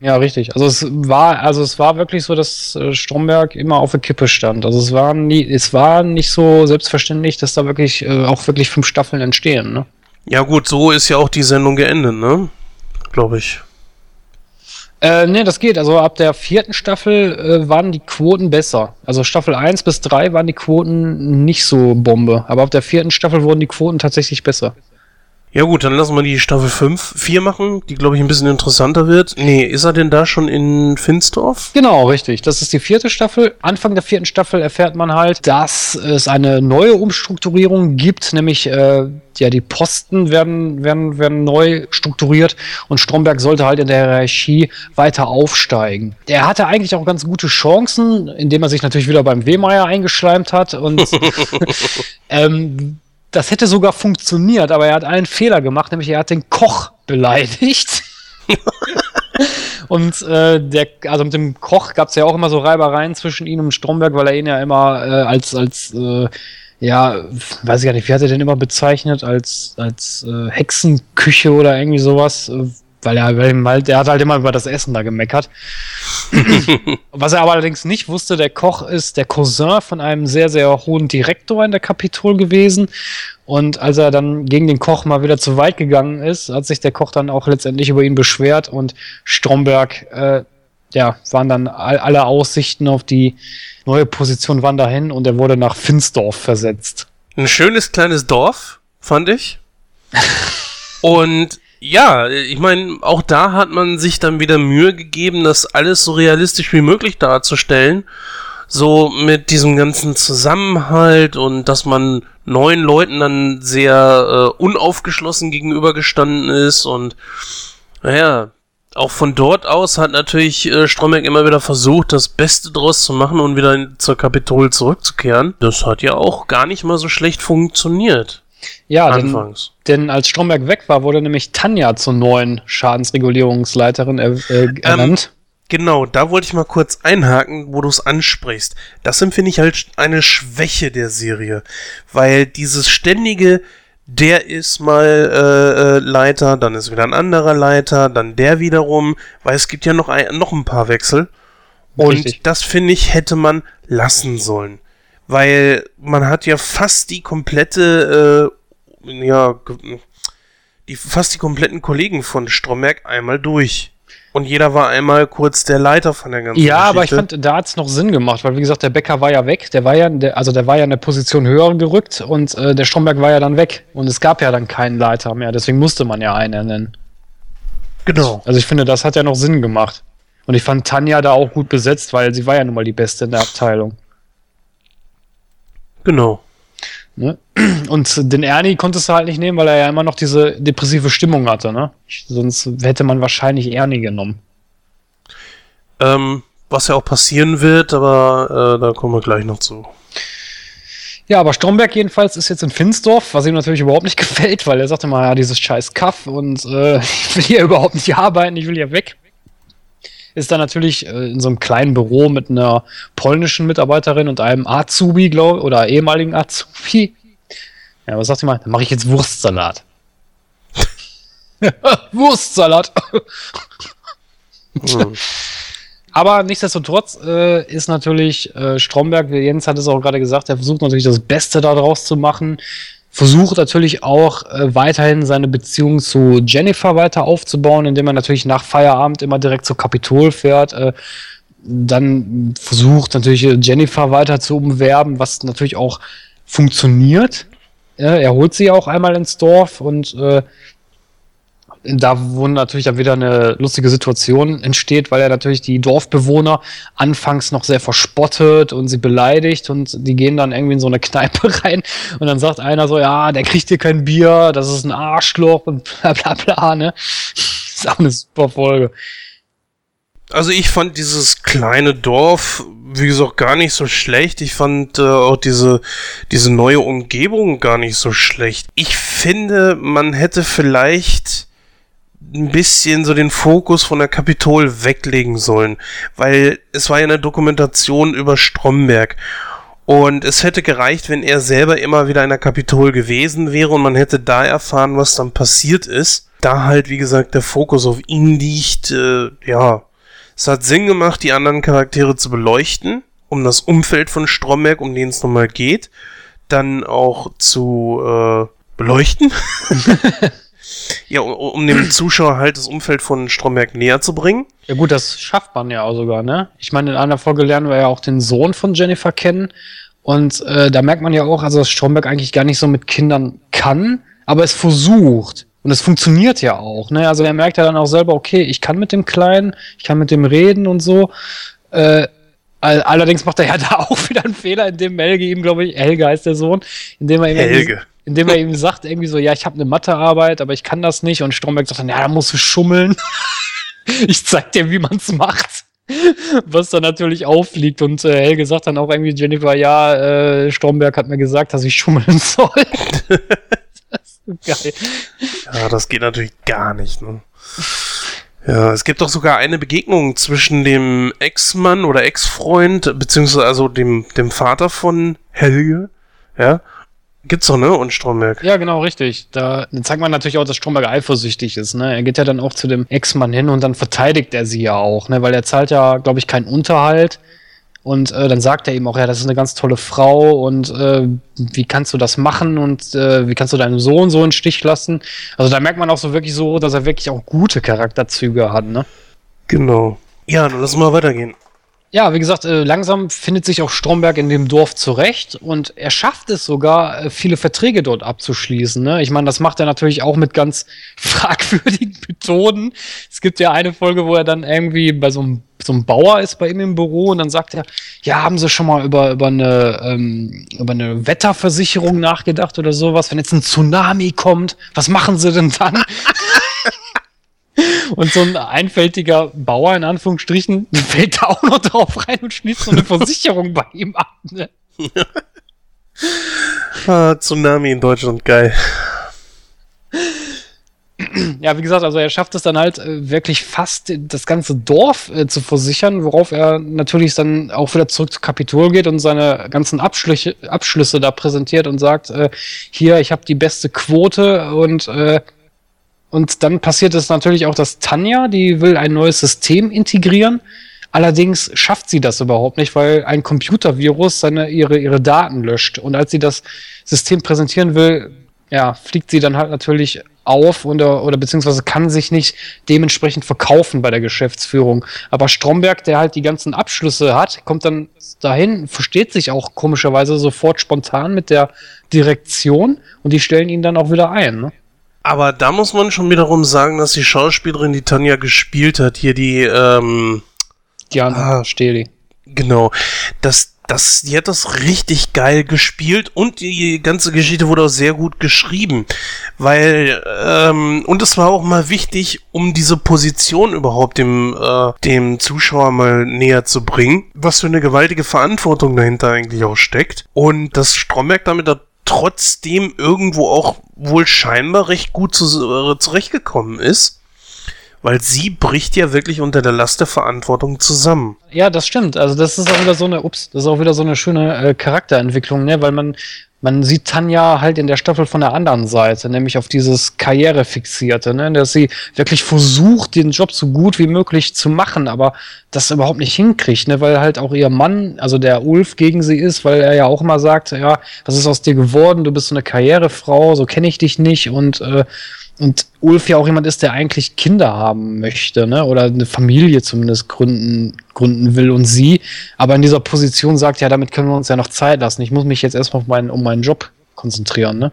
Ja, richtig. Also es war, also es war wirklich so, dass äh, Stromberg immer auf der Kippe stand. Also es war nie, es war nicht so selbstverständlich, dass da wirklich äh, auch wirklich fünf Staffeln entstehen, ne? Ja gut, so ist ja auch die Sendung geendet, ne? Glaube ich. Äh, nee, das geht. Also ab der vierten Staffel äh, waren die Quoten besser. Also Staffel 1 bis 3 waren die Quoten nicht so Bombe. Aber ab der vierten Staffel wurden die Quoten tatsächlich besser. Ja gut, dann lassen wir die Staffel 5, 4 machen, die glaube ich ein bisschen interessanter wird. Nee, ist er denn da schon in Finsdorf? Genau, richtig. Das ist die vierte Staffel. Anfang der vierten Staffel erfährt man halt, dass es eine neue Umstrukturierung gibt, nämlich äh, ja, die Posten werden, werden, werden neu strukturiert und Stromberg sollte halt in der Hierarchie weiter aufsteigen. Er hatte eigentlich auch ganz gute Chancen, indem er sich natürlich wieder beim Wehmeier eingeschleimt hat und ähm, das hätte sogar funktioniert, aber er hat einen Fehler gemacht, nämlich er hat den Koch beleidigt. und äh, der, also mit dem Koch gab es ja auch immer so Reibereien zwischen ihm und Stromberg, weil er ihn ja immer äh, als, als äh, ja, weiß ich gar nicht, wie hat er denn immer bezeichnet, als, als äh, Hexenküche oder irgendwie sowas. Weil er, weil er hat halt immer über das Essen da gemeckert. Was er aber allerdings nicht wusste, der Koch ist der Cousin von einem sehr, sehr hohen Direktor in der Kapitol gewesen. Und als er dann gegen den Koch mal wieder zu weit gegangen ist, hat sich der Koch dann auch letztendlich über ihn beschwert und Stromberg, äh, ja, waren dann all, alle Aussichten auf die neue Position waren dahin und er wurde nach Finsdorf versetzt. Ein schönes kleines Dorf, fand ich. und ja, ich meine, auch da hat man sich dann wieder Mühe gegeben, das alles so realistisch wie möglich darzustellen. So mit diesem ganzen Zusammenhalt und dass man neuen Leuten dann sehr äh, unaufgeschlossen gegenübergestanden ist und naja, auch von dort aus hat natürlich äh, Stromberg immer wieder versucht, das Beste draus zu machen und wieder in, zur Kapitol zurückzukehren. Das hat ja auch gar nicht mal so schlecht funktioniert. Ja. Denn, denn als Stromberg weg war, wurde nämlich Tanja zur neuen Schadensregulierungsleiterin er, äh, ähm, ernannt. Ähm, genau, da wollte ich mal kurz einhaken, wo du es ansprichst. Das empfinde ich halt eine Schwäche der Serie, weil dieses ständige der ist mal äh, äh, Leiter, dann ist wieder ein anderer Leiter, dann der wiederum, weil es gibt ja noch ein, noch ein paar Wechsel. Und Richtig. das finde ich hätte man lassen sollen weil man hat ja fast die komplette, äh, ja, die, fast die kompletten Kollegen von Stromberg einmal durch. Und jeder war einmal kurz der Leiter von der ganzen Ja, Geschichte. aber ich fand, da hat es noch Sinn gemacht, weil wie gesagt, der Becker war ja weg, der war ja, der, also der war ja in der Position höher gerückt und äh, der Stromberg war ja dann weg und es gab ja dann keinen Leiter mehr, deswegen musste man ja einen nennen. Genau. Also ich finde, das hat ja noch Sinn gemacht. Und ich fand Tanja da auch gut besetzt, weil sie war ja nun mal die Beste in der Abteilung. Genau. Ne? Und den Ernie konntest du halt nicht nehmen, weil er ja immer noch diese depressive Stimmung hatte, ne? Sonst hätte man wahrscheinlich Ernie genommen. Ähm, was ja auch passieren wird, aber äh, da kommen wir gleich noch zu. Ja, aber Stromberg jedenfalls ist jetzt in Finsdorf, was ihm natürlich überhaupt nicht gefällt, weil er sagte mal, ja, dieses scheiß Kaff und äh, ich will hier überhaupt nicht arbeiten, ich will hier weg. Ist dann natürlich äh, in so einem kleinen Büro mit einer polnischen Mitarbeiterin und einem Azubi, glaube oder ehemaligen Azubi. Ja, was sagt ihr mal? Dann mache ich jetzt Wurstsalat. Wurstsalat. hm. Aber nichtsdestotrotz äh, ist natürlich äh, Stromberg, Jens hat es auch gerade gesagt, er versucht natürlich das Beste daraus zu machen. Versucht natürlich auch äh, weiterhin seine Beziehung zu Jennifer weiter aufzubauen, indem er natürlich nach Feierabend immer direkt zur Kapitol fährt. Äh, dann versucht natürlich Jennifer weiter zu umwerben, was natürlich auch funktioniert. er holt sie auch einmal ins Dorf und äh, da wo natürlich dann wieder eine lustige Situation entsteht, weil er natürlich die Dorfbewohner anfangs noch sehr verspottet und sie beleidigt und die gehen dann irgendwie in so eine Kneipe rein und dann sagt einer so, ja, der kriegt hier kein Bier, das ist ein Arschloch und bla bla bla, ne? Das ist auch eine super Folge. Also ich fand dieses kleine Dorf, wie gesagt, gar nicht so schlecht. Ich fand äh, auch diese, diese neue Umgebung gar nicht so schlecht. Ich finde, man hätte vielleicht ein bisschen so den Fokus von der Kapitol weglegen sollen, weil es war ja eine Dokumentation über Stromberg. Und es hätte gereicht, wenn er selber immer wieder in der Kapitol gewesen wäre und man hätte da erfahren, was dann passiert ist. Da halt, wie gesagt, der Fokus auf ihn liegt, äh, ja. Es hat Sinn gemacht, die anderen Charaktere zu beleuchten, um das Umfeld von Stromberg, um den es nochmal geht, dann auch zu äh, beleuchten. Ja, um, dem Zuschauer halt das Umfeld von Stromberg näher zu bringen. Ja gut, das schafft man ja auch sogar, ne? Ich meine, in einer Folge lernen wir ja auch den Sohn von Jennifer kennen. Und äh, da merkt man ja auch, also dass Stromberg eigentlich gar nicht so mit Kindern kann, aber es versucht. Und es funktioniert ja auch, ne? Also er merkt ja dann auch selber, okay, ich kann mit dem Kleinen, ich kann mit dem reden und so. Äh, allerdings macht er ja da auch wieder einen Fehler, indem Helge ihm, glaube ich, Helge heißt der Sohn, indem er ihm Helge indem er ihm sagt, irgendwie so, ja, ich habe eine Mathearbeit, aber ich kann das nicht. Und Stromberg sagt dann, ja, da musst du schummeln. ich zeig dir, wie man's macht. Was dann natürlich auffliegt. Und äh, Helge sagt dann auch irgendwie, Jennifer, ja, äh, Stromberg hat mir gesagt, dass ich schummeln soll. das ist geil. Ja, das geht natürlich gar nicht, ne? Ja, es gibt doch sogar eine Begegnung zwischen dem Ex-Mann oder Ex-Freund, beziehungsweise also dem, dem Vater von Helge, ja, Gibt's doch, ne? Und Stromberg. Ja, genau, richtig. Da zeigt man natürlich auch, dass Stromberg eifersüchtig ist, ne? Er geht ja dann auch zu dem Ex-Mann hin und dann verteidigt er sie ja auch, ne? Weil er zahlt ja, glaube ich, keinen Unterhalt. Und äh, dann sagt er ihm auch, ja, das ist eine ganz tolle Frau und äh, wie kannst du das machen und äh, wie kannst du deinen Sohn so in Stich lassen? Also da merkt man auch so wirklich so, dass er wirklich auch gute Charakterzüge hat, ne? Genau. Ja, dann lass mal weitergehen. Ja, wie gesagt, äh, langsam findet sich auch Stromberg in dem Dorf zurecht und er schafft es sogar, äh, viele Verträge dort abzuschließen. Ne? Ich meine, das macht er natürlich auch mit ganz fragwürdigen Methoden. Es gibt ja eine Folge, wo er dann irgendwie bei so einem, so einem Bauer ist bei ihm im Büro und dann sagt er, ja, haben Sie schon mal über, über, eine, ähm, über eine Wetterversicherung nachgedacht oder sowas? Wenn jetzt ein Tsunami kommt, was machen Sie denn dann? Und so ein einfältiger Bauer, in Anführungsstrichen, fällt da auch noch drauf rein und schließt so eine Versicherung bei ihm ab. Ne? ah, Tsunami in Deutschland, geil. Ja, wie gesagt, also er schafft es dann halt äh, wirklich fast das ganze Dorf äh, zu versichern, worauf er natürlich dann auch wieder zurück zu Kapitol geht und seine ganzen Abschlüsse, Abschlüsse da präsentiert und sagt, äh, hier, ich habe die beste Quote und äh, und dann passiert es natürlich auch, dass Tanja, die will ein neues System integrieren. Allerdings schafft sie das überhaupt nicht, weil ein Computervirus seine, ihre, ihre Daten löscht. Und als sie das System präsentieren will, ja, fliegt sie dann halt natürlich auf oder, oder beziehungsweise kann sich nicht dementsprechend verkaufen bei der Geschäftsführung. Aber Stromberg, der halt die ganzen Abschlüsse hat, kommt dann dahin, versteht sich auch komischerweise sofort spontan mit der Direktion und die stellen ihn dann auch wieder ein. Ne? Aber da muss man schon wiederum sagen, dass die Schauspielerin, die Tanja gespielt hat, hier die, ähm, Diana ah, Steli. Genau, dass das, die hat das richtig geil gespielt und die ganze Geschichte wurde auch sehr gut geschrieben, weil ähm, und es war auch mal wichtig, um diese Position überhaupt dem äh, dem Zuschauer mal näher zu bringen, was für eine gewaltige Verantwortung dahinter eigentlich auch steckt. Und dass Stromberg damit da trotzdem irgendwo auch wohl scheinbar recht gut zu, äh, zurechtgekommen ist weil sie bricht ja wirklich unter der Last der Verantwortung zusammen. Ja, das stimmt. Also das ist auch wieder so eine, ups, das ist auch wieder so eine schöne äh, Charakterentwicklung, ne? Weil man, man sieht Tanja halt in der Staffel von der anderen Seite, nämlich auf dieses Karrierefixierte, ne? Dass sie wirklich versucht, den Job so gut wie möglich zu machen, aber das überhaupt nicht hinkriegt, ne? Weil halt auch ihr Mann, also der Ulf, gegen sie ist, weil er ja auch immer sagt, ja, was ist aus dir geworden? Du bist so eine Karrierefrau, so kenne ich dich nicht und äh, und Ulf ja auch jemand ist, der eigentlich Kinder haben möchte, ne? Oder eine Familie zumindest gründen, gründen will und sie, aber in dieser Position sagt, ja, damit können wir uns ja noch Zeit lassen. Ich muss mich jetzt erstmal meinen, um meinen Job konzentrieren, ne?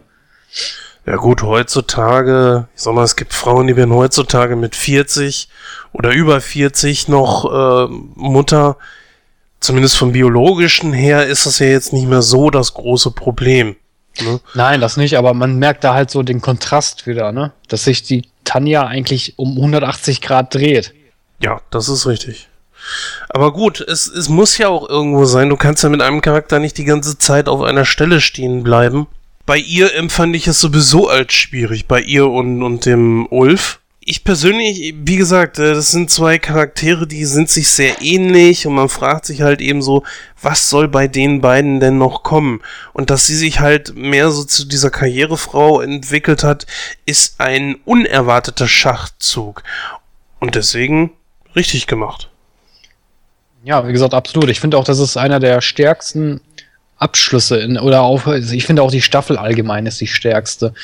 Ja gut, heutzutage, ich sag mal, es gibt Frauen, die werden heutzutage mit 40 oder über 40 noch äh, Mutter. Zumindest vom biologischen her ist das ja jetzt nicht mehr so das große Problem. Ne? Nein, das nicht, aber man merkt da halt so den Kontrast wieder, ne? Dass sich die Tanja eigentlich um 180 Grad dreht. Ja, das ist richtig. Aber gut, es, es muss ja auch irgendwo sein. Du kannst ja mit einem Charakter nicht die ganze Zeit auf einer Stelle stehen bleiben. Bei ihr empfand ich es sowieso als schwierig, bei ihr und, und dem Ulf ich persönlich, wie gesagt, äh, das sind zwei Charaktere, die sind sich sehr ähnlich und man fragt sich halt eben so, was soll bei den beiden denn noch kommen? Und dass sie sich halt mehr so zu dieser Karrierefrau entwickelt hat, ist ein unerwarteter Schachzug. Und deswegen richtig gemacht. Ja, wie gesagt, absolut. Ich finde auch, das ist einer der stärksten Abschlüsse in, oder auch, also ich finde auch die Staffel allgemein ist die stärkste,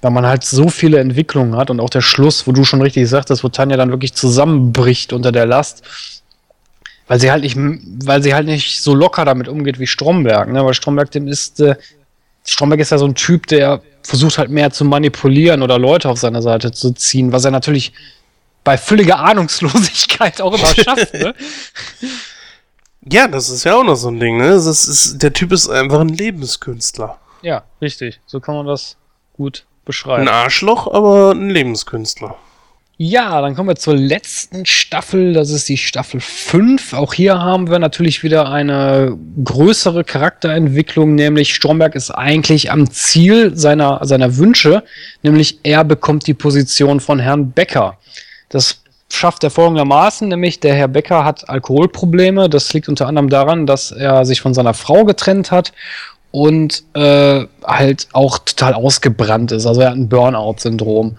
weil man halt so viele Entwicklungen hat und auch der Schluss, wo du schon richtig sagtest, wo Tanja dann wirklich zusammenbricht unter der Last, weil sie halt nicht, weil sie halt nicht so locker damit umgeht wie Stromberg, ne, weil Stromberg dem ist, äh, Stromberg ist ja so ein Typ, der versucht halt mehr zu manipulieren oder Leute auf seine Seite zu ziehen, was er natürlich bei völliger Ahnungslosigkeit auch immer schafft, ne? Ja, das ist ja auch noch so ein Ding, ne? Das ist, der Typ ist einfach ein Lebenskünstler. Ja, richtig. So kann man das gut beschreiben. Ein Arschloch, aber ein Lebenskünstler. Ja, dann kommen wir zur letzten Staffel. Das ist die Staffel 5. Auch hier haben wir natürlich wieder eine größere Charakterentwicklung, nämlich Stromberg ist eigentlich am Ziel seiner, seiner Wünsche, nämlich er bekommt die Position von Herrn Becker. Das schafft er folgendermaßen, nämlich der Herr Becker hat Alkoholprobleme. Das liegt unter anderem daran, dass er sich von seiner Frau getrennt hat und äh, halt auch total ausgebrannt ist. Also er hat ein Burnout-Syndrom.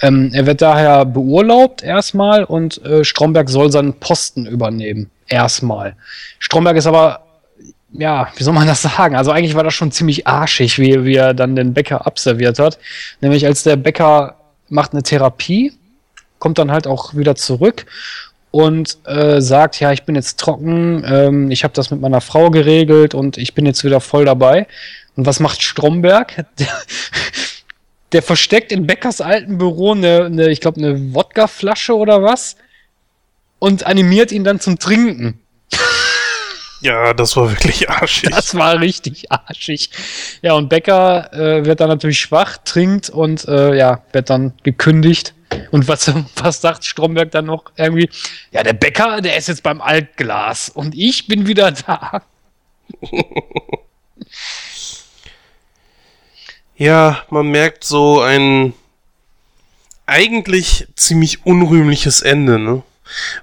Ähm, er wird daher beurlaubt erstmal und äh, Stromberg soll seinen Posten übernehmen. Erstmal. Stromberg ist aber, ja, wie soll man das sagen? Also eigentlich war das schon ziemlich arschig, wie, wie er dann den Bäcker abserviert hat. Nämlich als der Bäcker macht eine Therapie kommt dann halt auch wieder zurück und äh, sagt, ja, ich bin jetzt trocken, ähm, ich habe das mit meiner Frau geregelt und ich bin jetzt wieder voll dabei. Und was macht Stromberg? Der, der versteckt in Beckers alten Büro eine, eine ich glaube, eine Wodkaflasche oder was und animiert ihn dann zum Trinken. Ja, das war wirklich arschig. Das war richtig arschig. Ja, und Becker äh, wird dann natürlich schwach, trinkt und äh, ja, wird dann gekündigt und was, was sagt Stromberg dann noch irgendwie? Ja, der Bäcker, der ist jetzt beim Altglas und ich bin wieder da. ja, man merkt so ein eigentlich ziemlich unrühmliches Ende, ne?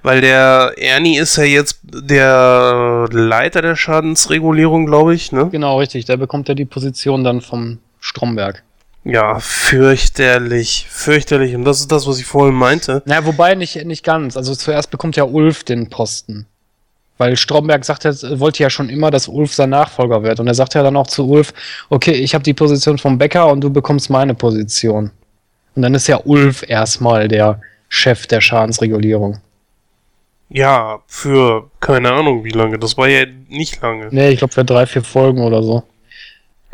Weil der Ernie ist ja jetzt der Leiter der Schadensregulierung, glaube ich, ne? Genau, richtig. Der bekommt ja die Position dann vom Stromberg. Ja, fürchterlich, fürchterlich. Und das ist das, was ich vorhin meinte. Na, wobei nicht, nicht ganz. Also zuerst bekommt ja Ulf den Posten. Weil Stromberg sagt, er wollte ja schon immer, dass Ulf sein Nachfolger wird. Und er sagt ja dann auch zu Ulf, okay, ich habe die Position vom Bäcker und du bekommst meine Position. Und dann ist ja Ulf erstmal der Chef der Schadensregulierung. Ja, für keine Ahnung wie lange. Das war ja nicht lange. Nee, ich glaube für drei, vier Folgen oder so.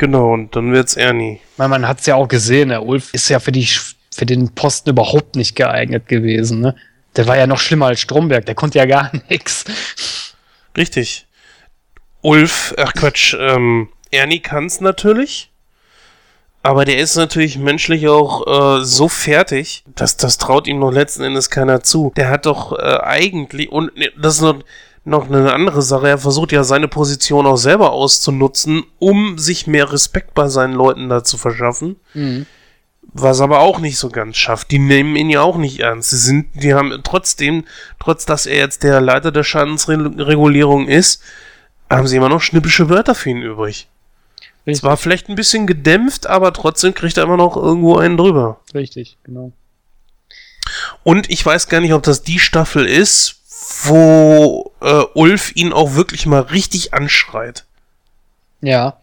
Genau, und dann wird's Ernie. Weil man hat's ja auch gesehen, der Ulf ist ja für, die, für den Posten überhaupt nicht geeignet gewesen. Ne? Der war ja noch schlimmer als Stromberg, der konnte ja gar nichts. Richtig. Ulf, ach Quatsch, ähm, Ernie kann's natürlich. Aber der ist natürlich menschlich auch äh, so fertig, dass das traut ihm noch letzten Endes keiner zu. Der hat doch äh, eigentlich, und ne, das ist noch, noch eine andere Sache, er versucht ja seine Position auch selber auszunutzen, um sich mehr Respekt bei seinen Leuten da zu verschaffen. Mhm. Was aber auch nicht so ganz schafft. Die nehmen ihn ja auch nicht ernst. Sie sind, die haben trotzdem, trotz dass er jetzt der Leiter der Schadensregulierung ist, haben sie immer noch schnippische Wörter für ihn übrig. Richtig. Zwar vielleicht ein bisschen gedämpft, aber trotzdem kriegt er immer noch irgendwo einen drüber. Richtig, genau. Und ich weiß gar nicht, ob das die Staffel ist, wo äh, Ulf ihn auch wirklich mal richtig anschreit. Ja,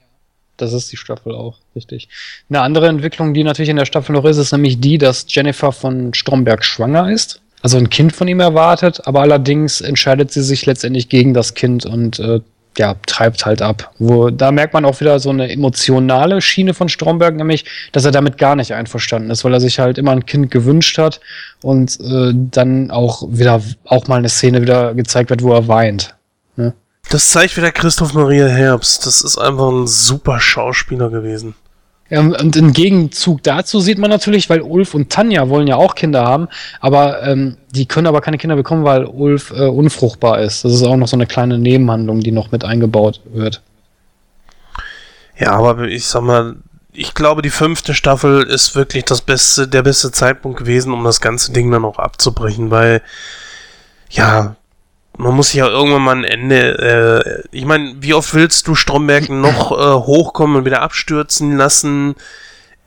das ist die Staffel auch, richtig. Eine andere Entwicklung, die natürlich in der Staffel noch ist, ist nämlich die, dass Jennifer von Stromberg schwanger ist. Also ein Kind von ihm erwartet, aber allerdings entscheidet sie sich letztendlich gegen das Kind und äh, ja, treibt halt ab. Wo, da merkt man auch wieder so eine emotionale Schiene von Stromberg, nämlich, dass er damit gar nicht einverstanden ist, weil er sich halt immer ein Kind gewünscht hat und äh, dann auch wieder, auch mal eine Szene wieder gezeigt wird, wo er weint. Ne? Das zeigt wieder Christoph Maria Herbst. Das ist einfach ein super Schauspieler gewesen. Ähm, und im Gegenzug dazu sieht man natürlich, weil Ulf und Tanja wollen ja auch Kinder haben, aber ähm, die können aber keine Kinder bekommen, weil Ulf äh, unfruchtbar ist. Das ist auch noch so eine kleine Nebenhandlung, die noch mit eingebaut wird. Ja, aber ich sag mal, ich glaube, die fünfte Staffel ist wirklich das beste, der beste Zeitpunkt gewesen, um das ganze Ding dann auch abzubrechen, weil ja, man muss ja irgendwann mal ein Ende. Äh, ich meine, wie oft willst du Stromberg noch äh, hochkommen und wieder abstürzen lassen?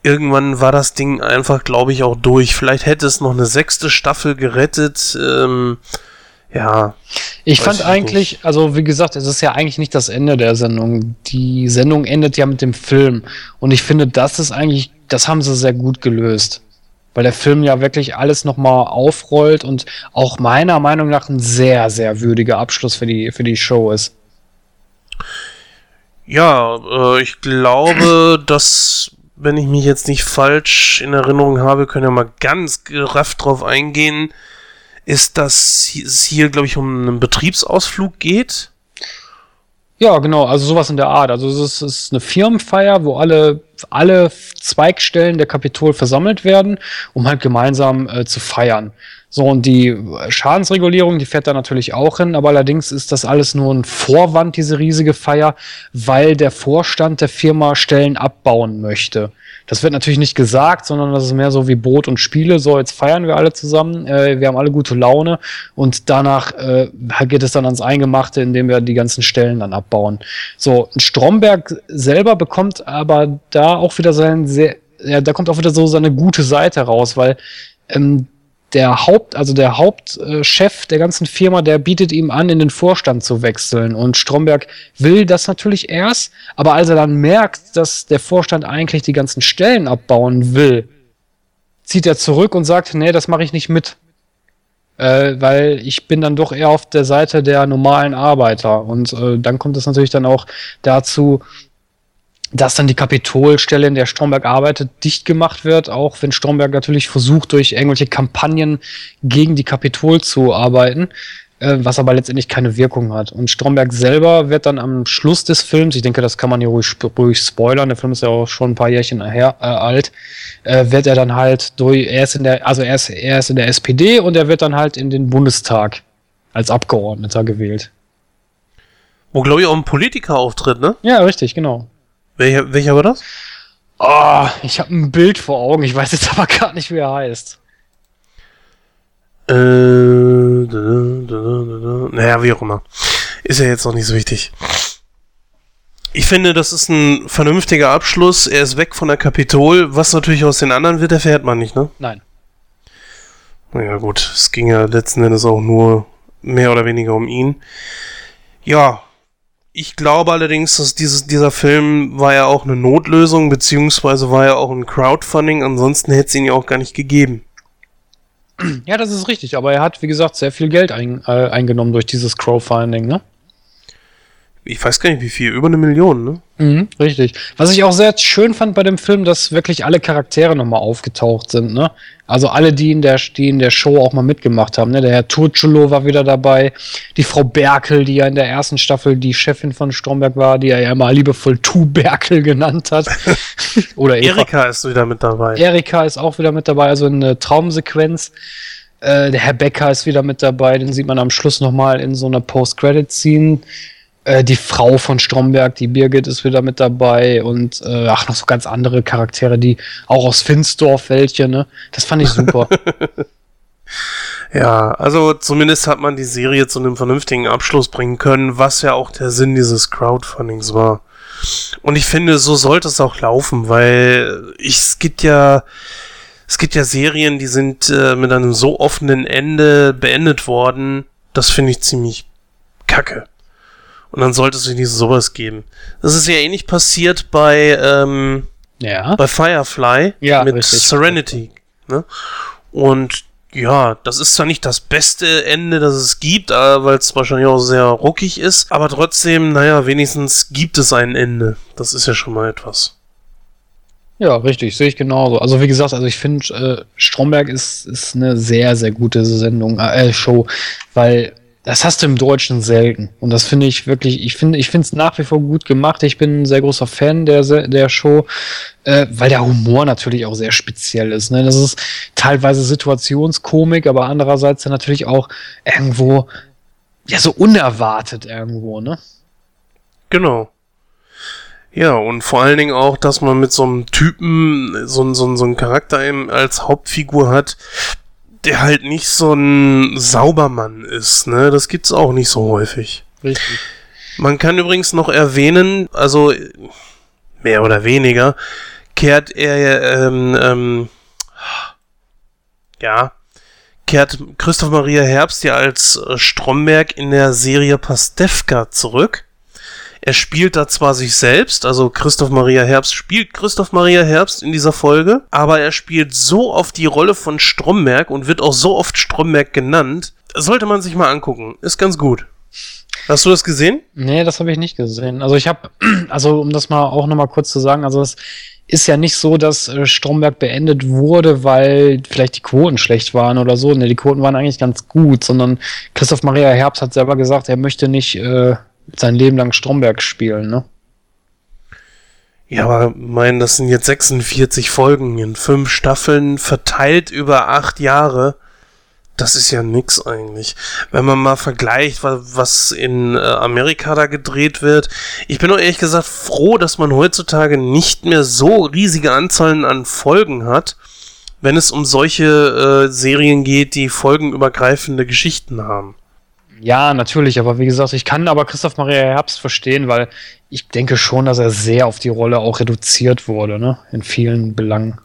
Irgendwann war das Ding einfach, glaube ich, auch durch. Vielleicht hätte es noch eine sechste Staffel gerettet. Ähm, ja. Ich fand eigentlich, nicht. also wie gesagt, es ist ja eigentlich nicht das Ende der Sendung. Die Sendung endet ja mit dem Film. Und ich finde, das ist eigentlich, das haben sie sehr gut gelöst weil der Film ja wirklich alles nochmal aufrollt und auch meiner Meinung nach ein sehr, sehr würdiger Abschluss für die, für die Show ist. Ja, äh, ich glaube, dass, wenn ich mich jetzt nicht falsch in Erinnerung habe, können wir mal ganz gerafft drauf eingehen, ist, dass es hier, glaube ich, um einen Betriebsausflug geht. Ja, genau, also sowas in der Art. Also es ist, eine Firmenfeier, wo alle, alle Zweigstellen der Kapitol versammelt werden, um halt gemeinsam äh, zu feiern. So, und die Schadensregulierung, die fährt da natürlich auch hin, aber allerdings ist das alles nur ein Vorwand, diese riesige Feier, weil der Vorstand der Firma Stellen abbauen möchte. Das wird natürlich nicht gesagt, sondern das ist mehr so wie Brot und Spiele. So, jetzt feiern wir alle zusammen, äh, wir haben alle gute Laune und danach äh, geht es dann ans Eingemachte, indem wir die ganzen Stellen dann abbauen. So, Stromberg selber bekommt aber da auch wieder sein sehr, ja, da kommt auch wieder so seine gute Seite raus, weil ähm, der Haupt, also der Hauptchef der ganzen Firma, der bietet ihm an, in den Vorstand zu wechseln. Und Stromberg will das natürlich erst, aber als er dann merkt, dass der Vorstand eigentlich die ganzen Stellen abbauen will, zieht er zurück und sagt, nee, das mache ich nicht mit. Äh, weil ich bin dann doch eher auf der Seite der normalen Arbeiter. Und äh, dann kommt es natürlich dann auch dazu, dass dann die Kapitolstelle, in der Stromberg arbeitet, dicht gemacht wird, auch wenn Stromberg natürlich versucht, durch irgendwelche Kampagnen gegen die Kapitol zu arbeiten, äh, was aber letztendlich keine Wirkung hat. Und Stromberg selber wird dann am Schluss des Films, ich denke, das kann man hier ruhig, ruhig spoilern, der Film ist ja auch schon ein paar Jährchen her, äh, alt, äh, wird er dann halt durch, er ist in der, also er ist, er ist in der SPD und er wird dann halt in den Bundestag als Abgeordneter gewählt. Wo, glaube ich, auch ein Politiker auftritt, ne? Ja, richtig, genau. Welcher, welcher war das? Oh, ich habe ein Bild vor Augen, ich weiß jetzt aber gar nicht, wie er heißt. Äh, naja, wie auch immer. Ist ja jetzt noch nicht so wichtig. Ich finde, das ist ein vernünftiger Abschluss. Er ist weg von der Kapitol. Was natürlich aus den anderen wird, erfährt man nicht, ne? Nein. Naja, gut. Es ging ja letzten Endes auch nur mehr oder weniger um ihn. Ja, ich glaube allerdings, dass dieses, dieser Film war ja auch eine Notlösung, beziehungsweise war ja auch ein Crowdfunding, ansonsten hätte es ihn ja auch gar nicht gegeben. Ja, das ist richtig, aber er hat, wie gesagt, sehr viel Geld ein, äh, eingenommen durch dieses Crowdfunding, ne? Ich weiß gar nicht wie viel, über eine Million, ne? Mhm, richtig. Was ich auch sehr schön fand bei dem Film, dass wirklich alle Charaktere nochmal aufgetaucht sind, ne? Also alle, die in der, die in der Show auch mal mitgemacht haben, ne? Der Herr Turculo war wieder dabei, die Frau Berkel, die ja in der ersten Staffel die Chefin von Stromberg war, die er ja immer liebevoll Tu Berkel genannt hat. Oder Eva. Erika ist wieder mit dabei. Erika ist auch wieder mit dabei, also eine Traumsequenz. Äh, der Herr Becker ist wieder mit dabei, den sieht man am Schluss nochmal in so einer Post-Credit-Scene. Äh, die Frau von Stromberg, die Birgit, ist wieder mit dabei und äh, ach, noch so ganz andere Charaktere, die auch aus Finsdorf welche, ne? Das fand ich super. ja, also zumindest hat man die Serie zu einem vernünftigen Abschluss bringen können, was ja auch der Sinn dieses Crowdfundings war. Und ich finde, so sollte es auch laufen, weil ich, es gibt ja, es gibt ja Serien, die sind äh, mit einem so offenen Ende beendet worden. Das finde ich ziemlich kacke. Und dann sollte es nicht sowas geben. Das ist ja ähnlich passiert bei, ähm, ja. bei Firefly ja, mit richtig. Serenity. Ne? Und ja, das ist zwar nicht das beste Ende, das es gibt, äh, weil es wahrscheinlich auch sehr ruckig ist, aber trotzdem, naja, wenigstens gibt es ein Ende. Das ist ja schon mal etwas. Ja, richtig, sehe ich genauso. Also wie gesagt, also ich finde, äh, Stromberg ist, ist eine sehr, sehr gute Sendung, äh, Show, weil das hast du im Deutschen selten. Und das finde ich wirklich, ich finde, ich finde es nach wie vor gut gemacht. Ich bin ein sehr großer Fan der, der Show, äh, weil der Humor natürlich auch sehr speziell ist. Ne? Das ist teilweise Situationskomik, aber andererseits dann natürlich auch irgendwo, ja, so unerwartet irgendwo, ne? Genau. Ja, und vor allen Dingen auch, dass man mit so einem Typen, so, so, so einen Charakter eben als Hauptfigur hat, der halt nicht so ein Saubermann ist, ne? Das gibt's auch nicht so häufig. Richtig. Man kann übrigens noch erwähnen, also mehr oder weniger, kehrt er, ähm, ähm, ja, kehrt Christoph Maria Herbst ja als Stromberg in der Serie Pastewka zurück. Er spielt da zwar sich selbst, also Christoph Maria Herbst spielt Christoph Maria Herbst in dieser Folge, aber er spielt so oft die Rolle von Stromberg und wird auch so oft Stromberg genannt. Sollte man sich mal angucken. Ist ganz gut. Hast du das gesehen? Nee, das habe ich nicht gesehen. Also ich habe, also um das mal auch nochmal kurz zu sagen, also es ist ja nicht so, dass äh, Stromberg beendet wurde, weil vielleicht die Quoten schlecht waren oder so. Ne, die Quoten waren eigentlich ganz gut, sondern Christoph Maria Herbst hat selber gesagt, er möchte nicht äh, sein Leben lang Stromberg spielen, ne? Ja, aber mein, das sind jetzt 46 Folgen in fünf Staffeln verteilt über acht Jahre. Das ist ja nix eigentlich. Wenn man mal vergleicht, was in äh, Amerika da gedreht wird. Ich bin auch ehrlich gesagt froh, dass man heutzutage nicht mehr so riesige Anzahlen an Folgen hat, wenn es um solche äh, Serien geht, die folgenübergreifende Geschichten haben. Ja, natürlich, aber wie gesagt, ich kann aber Christoph Maria Herbst verstehen, weil ich denke schon, dass er sehr auf die Rolle auch reduziert wurde, ne? In vielen Belangen.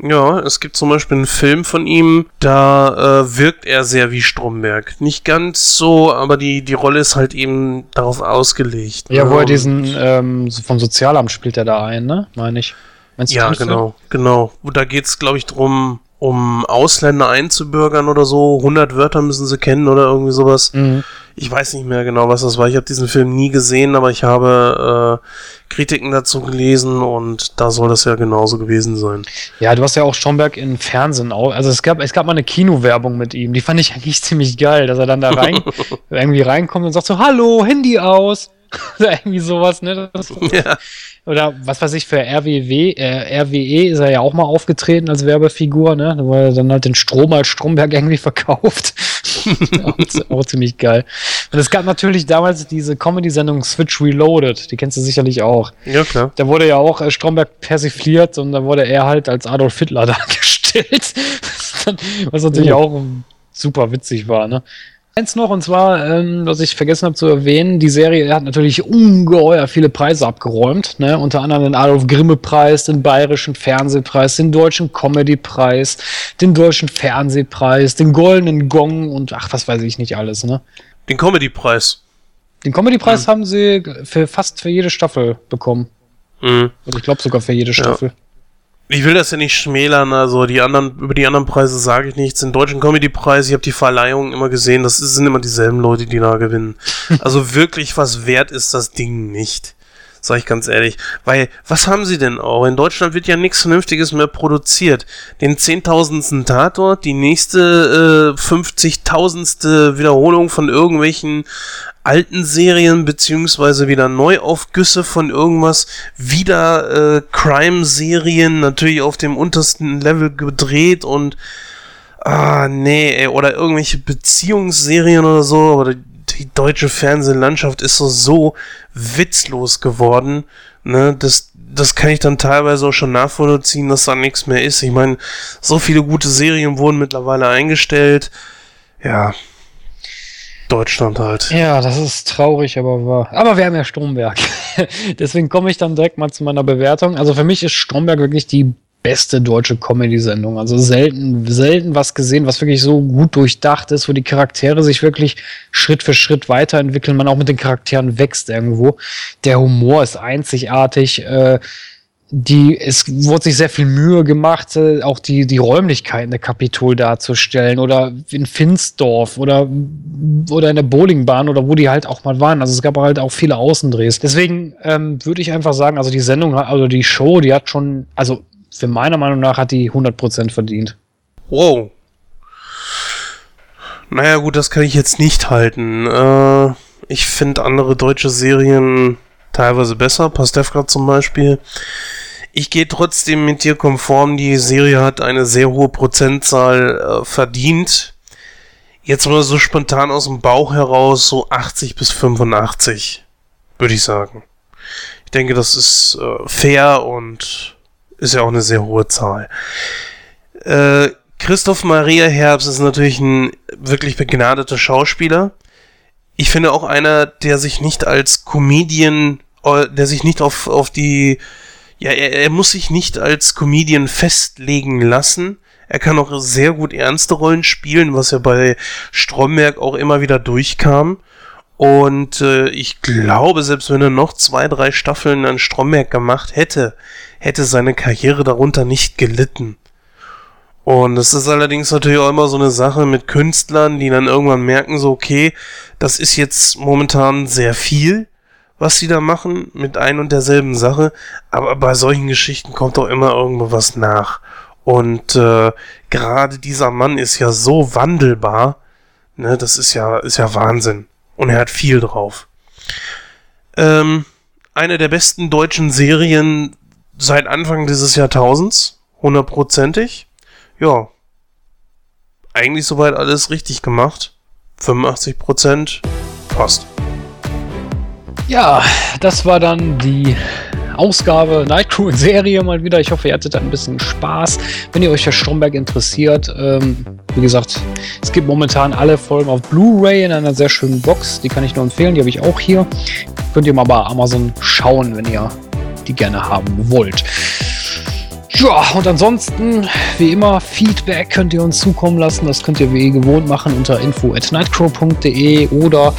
Ja, es gibt zum Beispiel einen Film von ihm, da äh, wirkt er sehr wie Stromberg. Nicht ganz so, aber die, die Rolle ist halt eben darauf ausgelegt. Ja, ne? wo er diesen ähm, vom Sozialamt spielt er da ein, ne? Meine ich. Meinst ja, genau, genau. Da geht's, glaube ich, drum, um Ausländer einzubürgern oder so. 100 Wörter müssen sie kennen oder irgendwie sowas. Mhm. Ich weiß nicht mehr genau, was das war. Ich habe diesen Film nie gesehen, aber ich habe äh, Kritiken dazu gelesen und da soll das ja genauso gewesen sein. Ja, du hast ja auch Stromberg in Fernsehen auch. Also es gab, es gab mal eine Kinowerbung mit ihm. Die fand ich eigentlich ziemlich geil, dass er dann da rein irgendwie reinkommt und sagt so, hallo, Handy aus. irgendwie sowas, ne? Ja oder was weiß ich, für RWW, äh, RWE ist er ja auch mal aufgetreten als Werbefigur, ne? Da er dann halt den Strom als Stromberg irgendwie verkauft. auch, auch, ziemlich geil. Und es gab natürlich damals diese Comedy-Sendung Switch Reloaded, die kennst du sicherlich auch. Ja, klar. Da wurde ja auch äh, Stromberg persifliert und da wurde er halt als Adolf Hitler dargestellt. was natürlich oh. auch super witzig war, ne? Eins noch, und zwar, ähm, was ich vergessen habe zu erwähnen, die Serie hat natürlich ungeheuer viele Preise abgeräumt. Ne? Unter anderem den Adolf Grimme-Preis, den Bayerischen Fernsehpreis, den Deutschen Comedy-Preis, den Deutschen Fernsehpreis, den Goldenen Gong und ach, was weiß ich nicht alles. Ne? Den Comedy-Preis. Den Comedy-Preis mhm. haben sie für fast für jede Staffel bekommen. Mhm. Oder ich glaube sogar für jede Staffel. Ja. Ich will das ja nicht schmälern, also die anderen, über die anderen Preise sage ich nichts. Den deutschen Comedy-Preis, ich habe die Verleihungen immer gesehen, das sind immer dieselben Leute, die da gewinnen. Also wirklich was wert ist das Ding nicht. Sag ich ganz ehrlich. Weil, was haben sie denn auch? In Deutschland wird ja nichts Vernünftiges mehr produziert. Den 10.000. Tatort, die nächste äh, 50.000. Wiederholung von irgendwelchen alten Serien, beziehungsweise wieder Neuaufgüsse von irgendwas, wieder äh, Crime-Serien, natürlich auf dem untersten Level gedreht und ah, nee, ey, oder irgendwelche Beziehungsserien oder so, aber die deutsche Fernsehlandschaft ist so, so witzlos geworden, ne, das, das kann ich dann teilweise auch schon nachvollziehen, dass da nichts mehr ist. Ich meine, so viele gute Serien wurden mittlerweile eingestellt. Ja, Deutschland halt. Ja, das ist traurig, aber wahr. Aber wir haben ja Stromberg. Deswegen komme ich dann direkt mal zu meiner Bewertung. Also für mich ist Stromberg wirklich die beste deutsche Comedy-Sendung. Also selten, selten was gesehen, was wirklich so gut durchdacht ist, wo die Charaktere sich wirklich Schritt für Schritt weiterentwickeln, man auch mit den Charakteren wächst irgendwo. Der Humor ist einzigartig. Äh, die, es wurde sich sehr viel Mühe gemacht, äh, auch die, die Räumlichkeiten der Kapitol darzustellen oder in Finsdorf oder, oder in der Bowlingbahn oder wo die halt auch mal waren. Also es gab halt auch viele Außendrehs. Deswegen ähm, würde ich einfach sagen, also die Sendung, also die Show, die hat schon, also für meiner Meinung nach hat die 100% verdient. Wow. Naja gut, das kann ich jetzt nicht halten. Äh, ich finde andere deutsche Serien teilweise besser, Pastewka zum Beispiel. Ich gehe trotzdem mit dir konform. Die Serie hat eine sehr hohe Prozentzahl äh, verdient. Jetzt mal so spontan aus dem Bauch heraus so 80 bis 85, würde ich sagen. Ich denke, das ist äh, fair und ist ja auch eine sehr hohe Zahl. Äh, Christoph Maria Herbst ist natürlich ein wirklich begnadeter Schauspieler. Ich finde auch einer, der sich nicht als Comedian, der sich nicht auf, auf die ja, er, er muss sich nicht als Comedian festlegen lassen. Er kann auch sehr gut ernste Rollen spielen, was ja bei Stromberg auch immer wieder durchkam. Und äh, ich glaube, selbst wenn er noch zwei, drei Staffeln an Stromberg gemacht hätte, hätte seine Karriere darunter nicht gelitten. Und es ist allerdings natürlich auch immer so eine Sache mit Künstlern, die dann irgendwann merken, so, okay, das ist jetzt momentan sehr viel was sie da machen mit ein und derselben Sache, aber bei solchen Geschichten kommt doch immer irgendwo was nach. Und äh, gerade dieser Mann ist ja so wandelbar, ne, das ist ja, ist ja Wahnsinn. Und er hat viel drauf. Ähm, eine der besten deutschen Serien seit Anfang dieses Jahrtausends, hundertprozentig. Ja, eigentlich soweit alles richtig gemacht. 85 Prozent passt. Ja, das war dann die Ausgabe Nightcrew in Serie mal wieder. Ich hoffe, ihr hattet ein bisschen Spaß. Wenn ihr euch für Stromberg interessiert, ähm, wie gesagt, es gibt momentan alle Folgen auf Blu-ray in einer sehr schönen Box. Die kann ich nur empfehlen. Die habe ich auch hier. Könnt ihr mal bei Amazon schauen, wenn ihr die gerne haben wollt. Ja, und ansonsten, wie immer, Feedback könnt ihr uns zukommen lassen. Das könnt ihr wie gewohnt machen unter info at nightcrow.de oder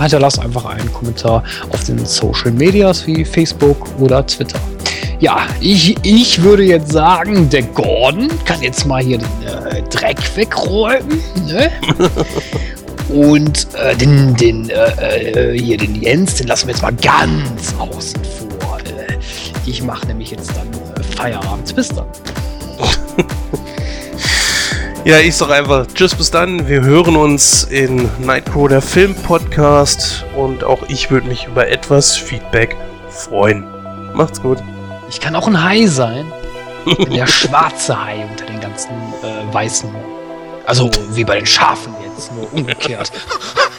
hinterlasst einfach einen Kommentar auf den Social Medias wie Facebook oder Twitter. Ja, ich, ich würde jetzt sagen, der Gordon kann jetzt mal hier den äh, Dreck wegräumen. Ne? Und äh, den, den, äh, äh, hier den Jens, den lassen wir jetzt mal ganz außen vor. Äh, ich mache nämlich jetzt dann Feierabend. Bis dann. ja, ich sag einfach Tschüss, bis dann. Wir hören uns in Nightcrow, der Film-Podcast. Und auch ich würde mich über etwas Feedback freuen. Macht's gut. Ich kann auch ein Hai sein. der schwarze Hai unter den ganzen äh, weißen. Also wie bei den Schafen jetzt, nur umgekehrt.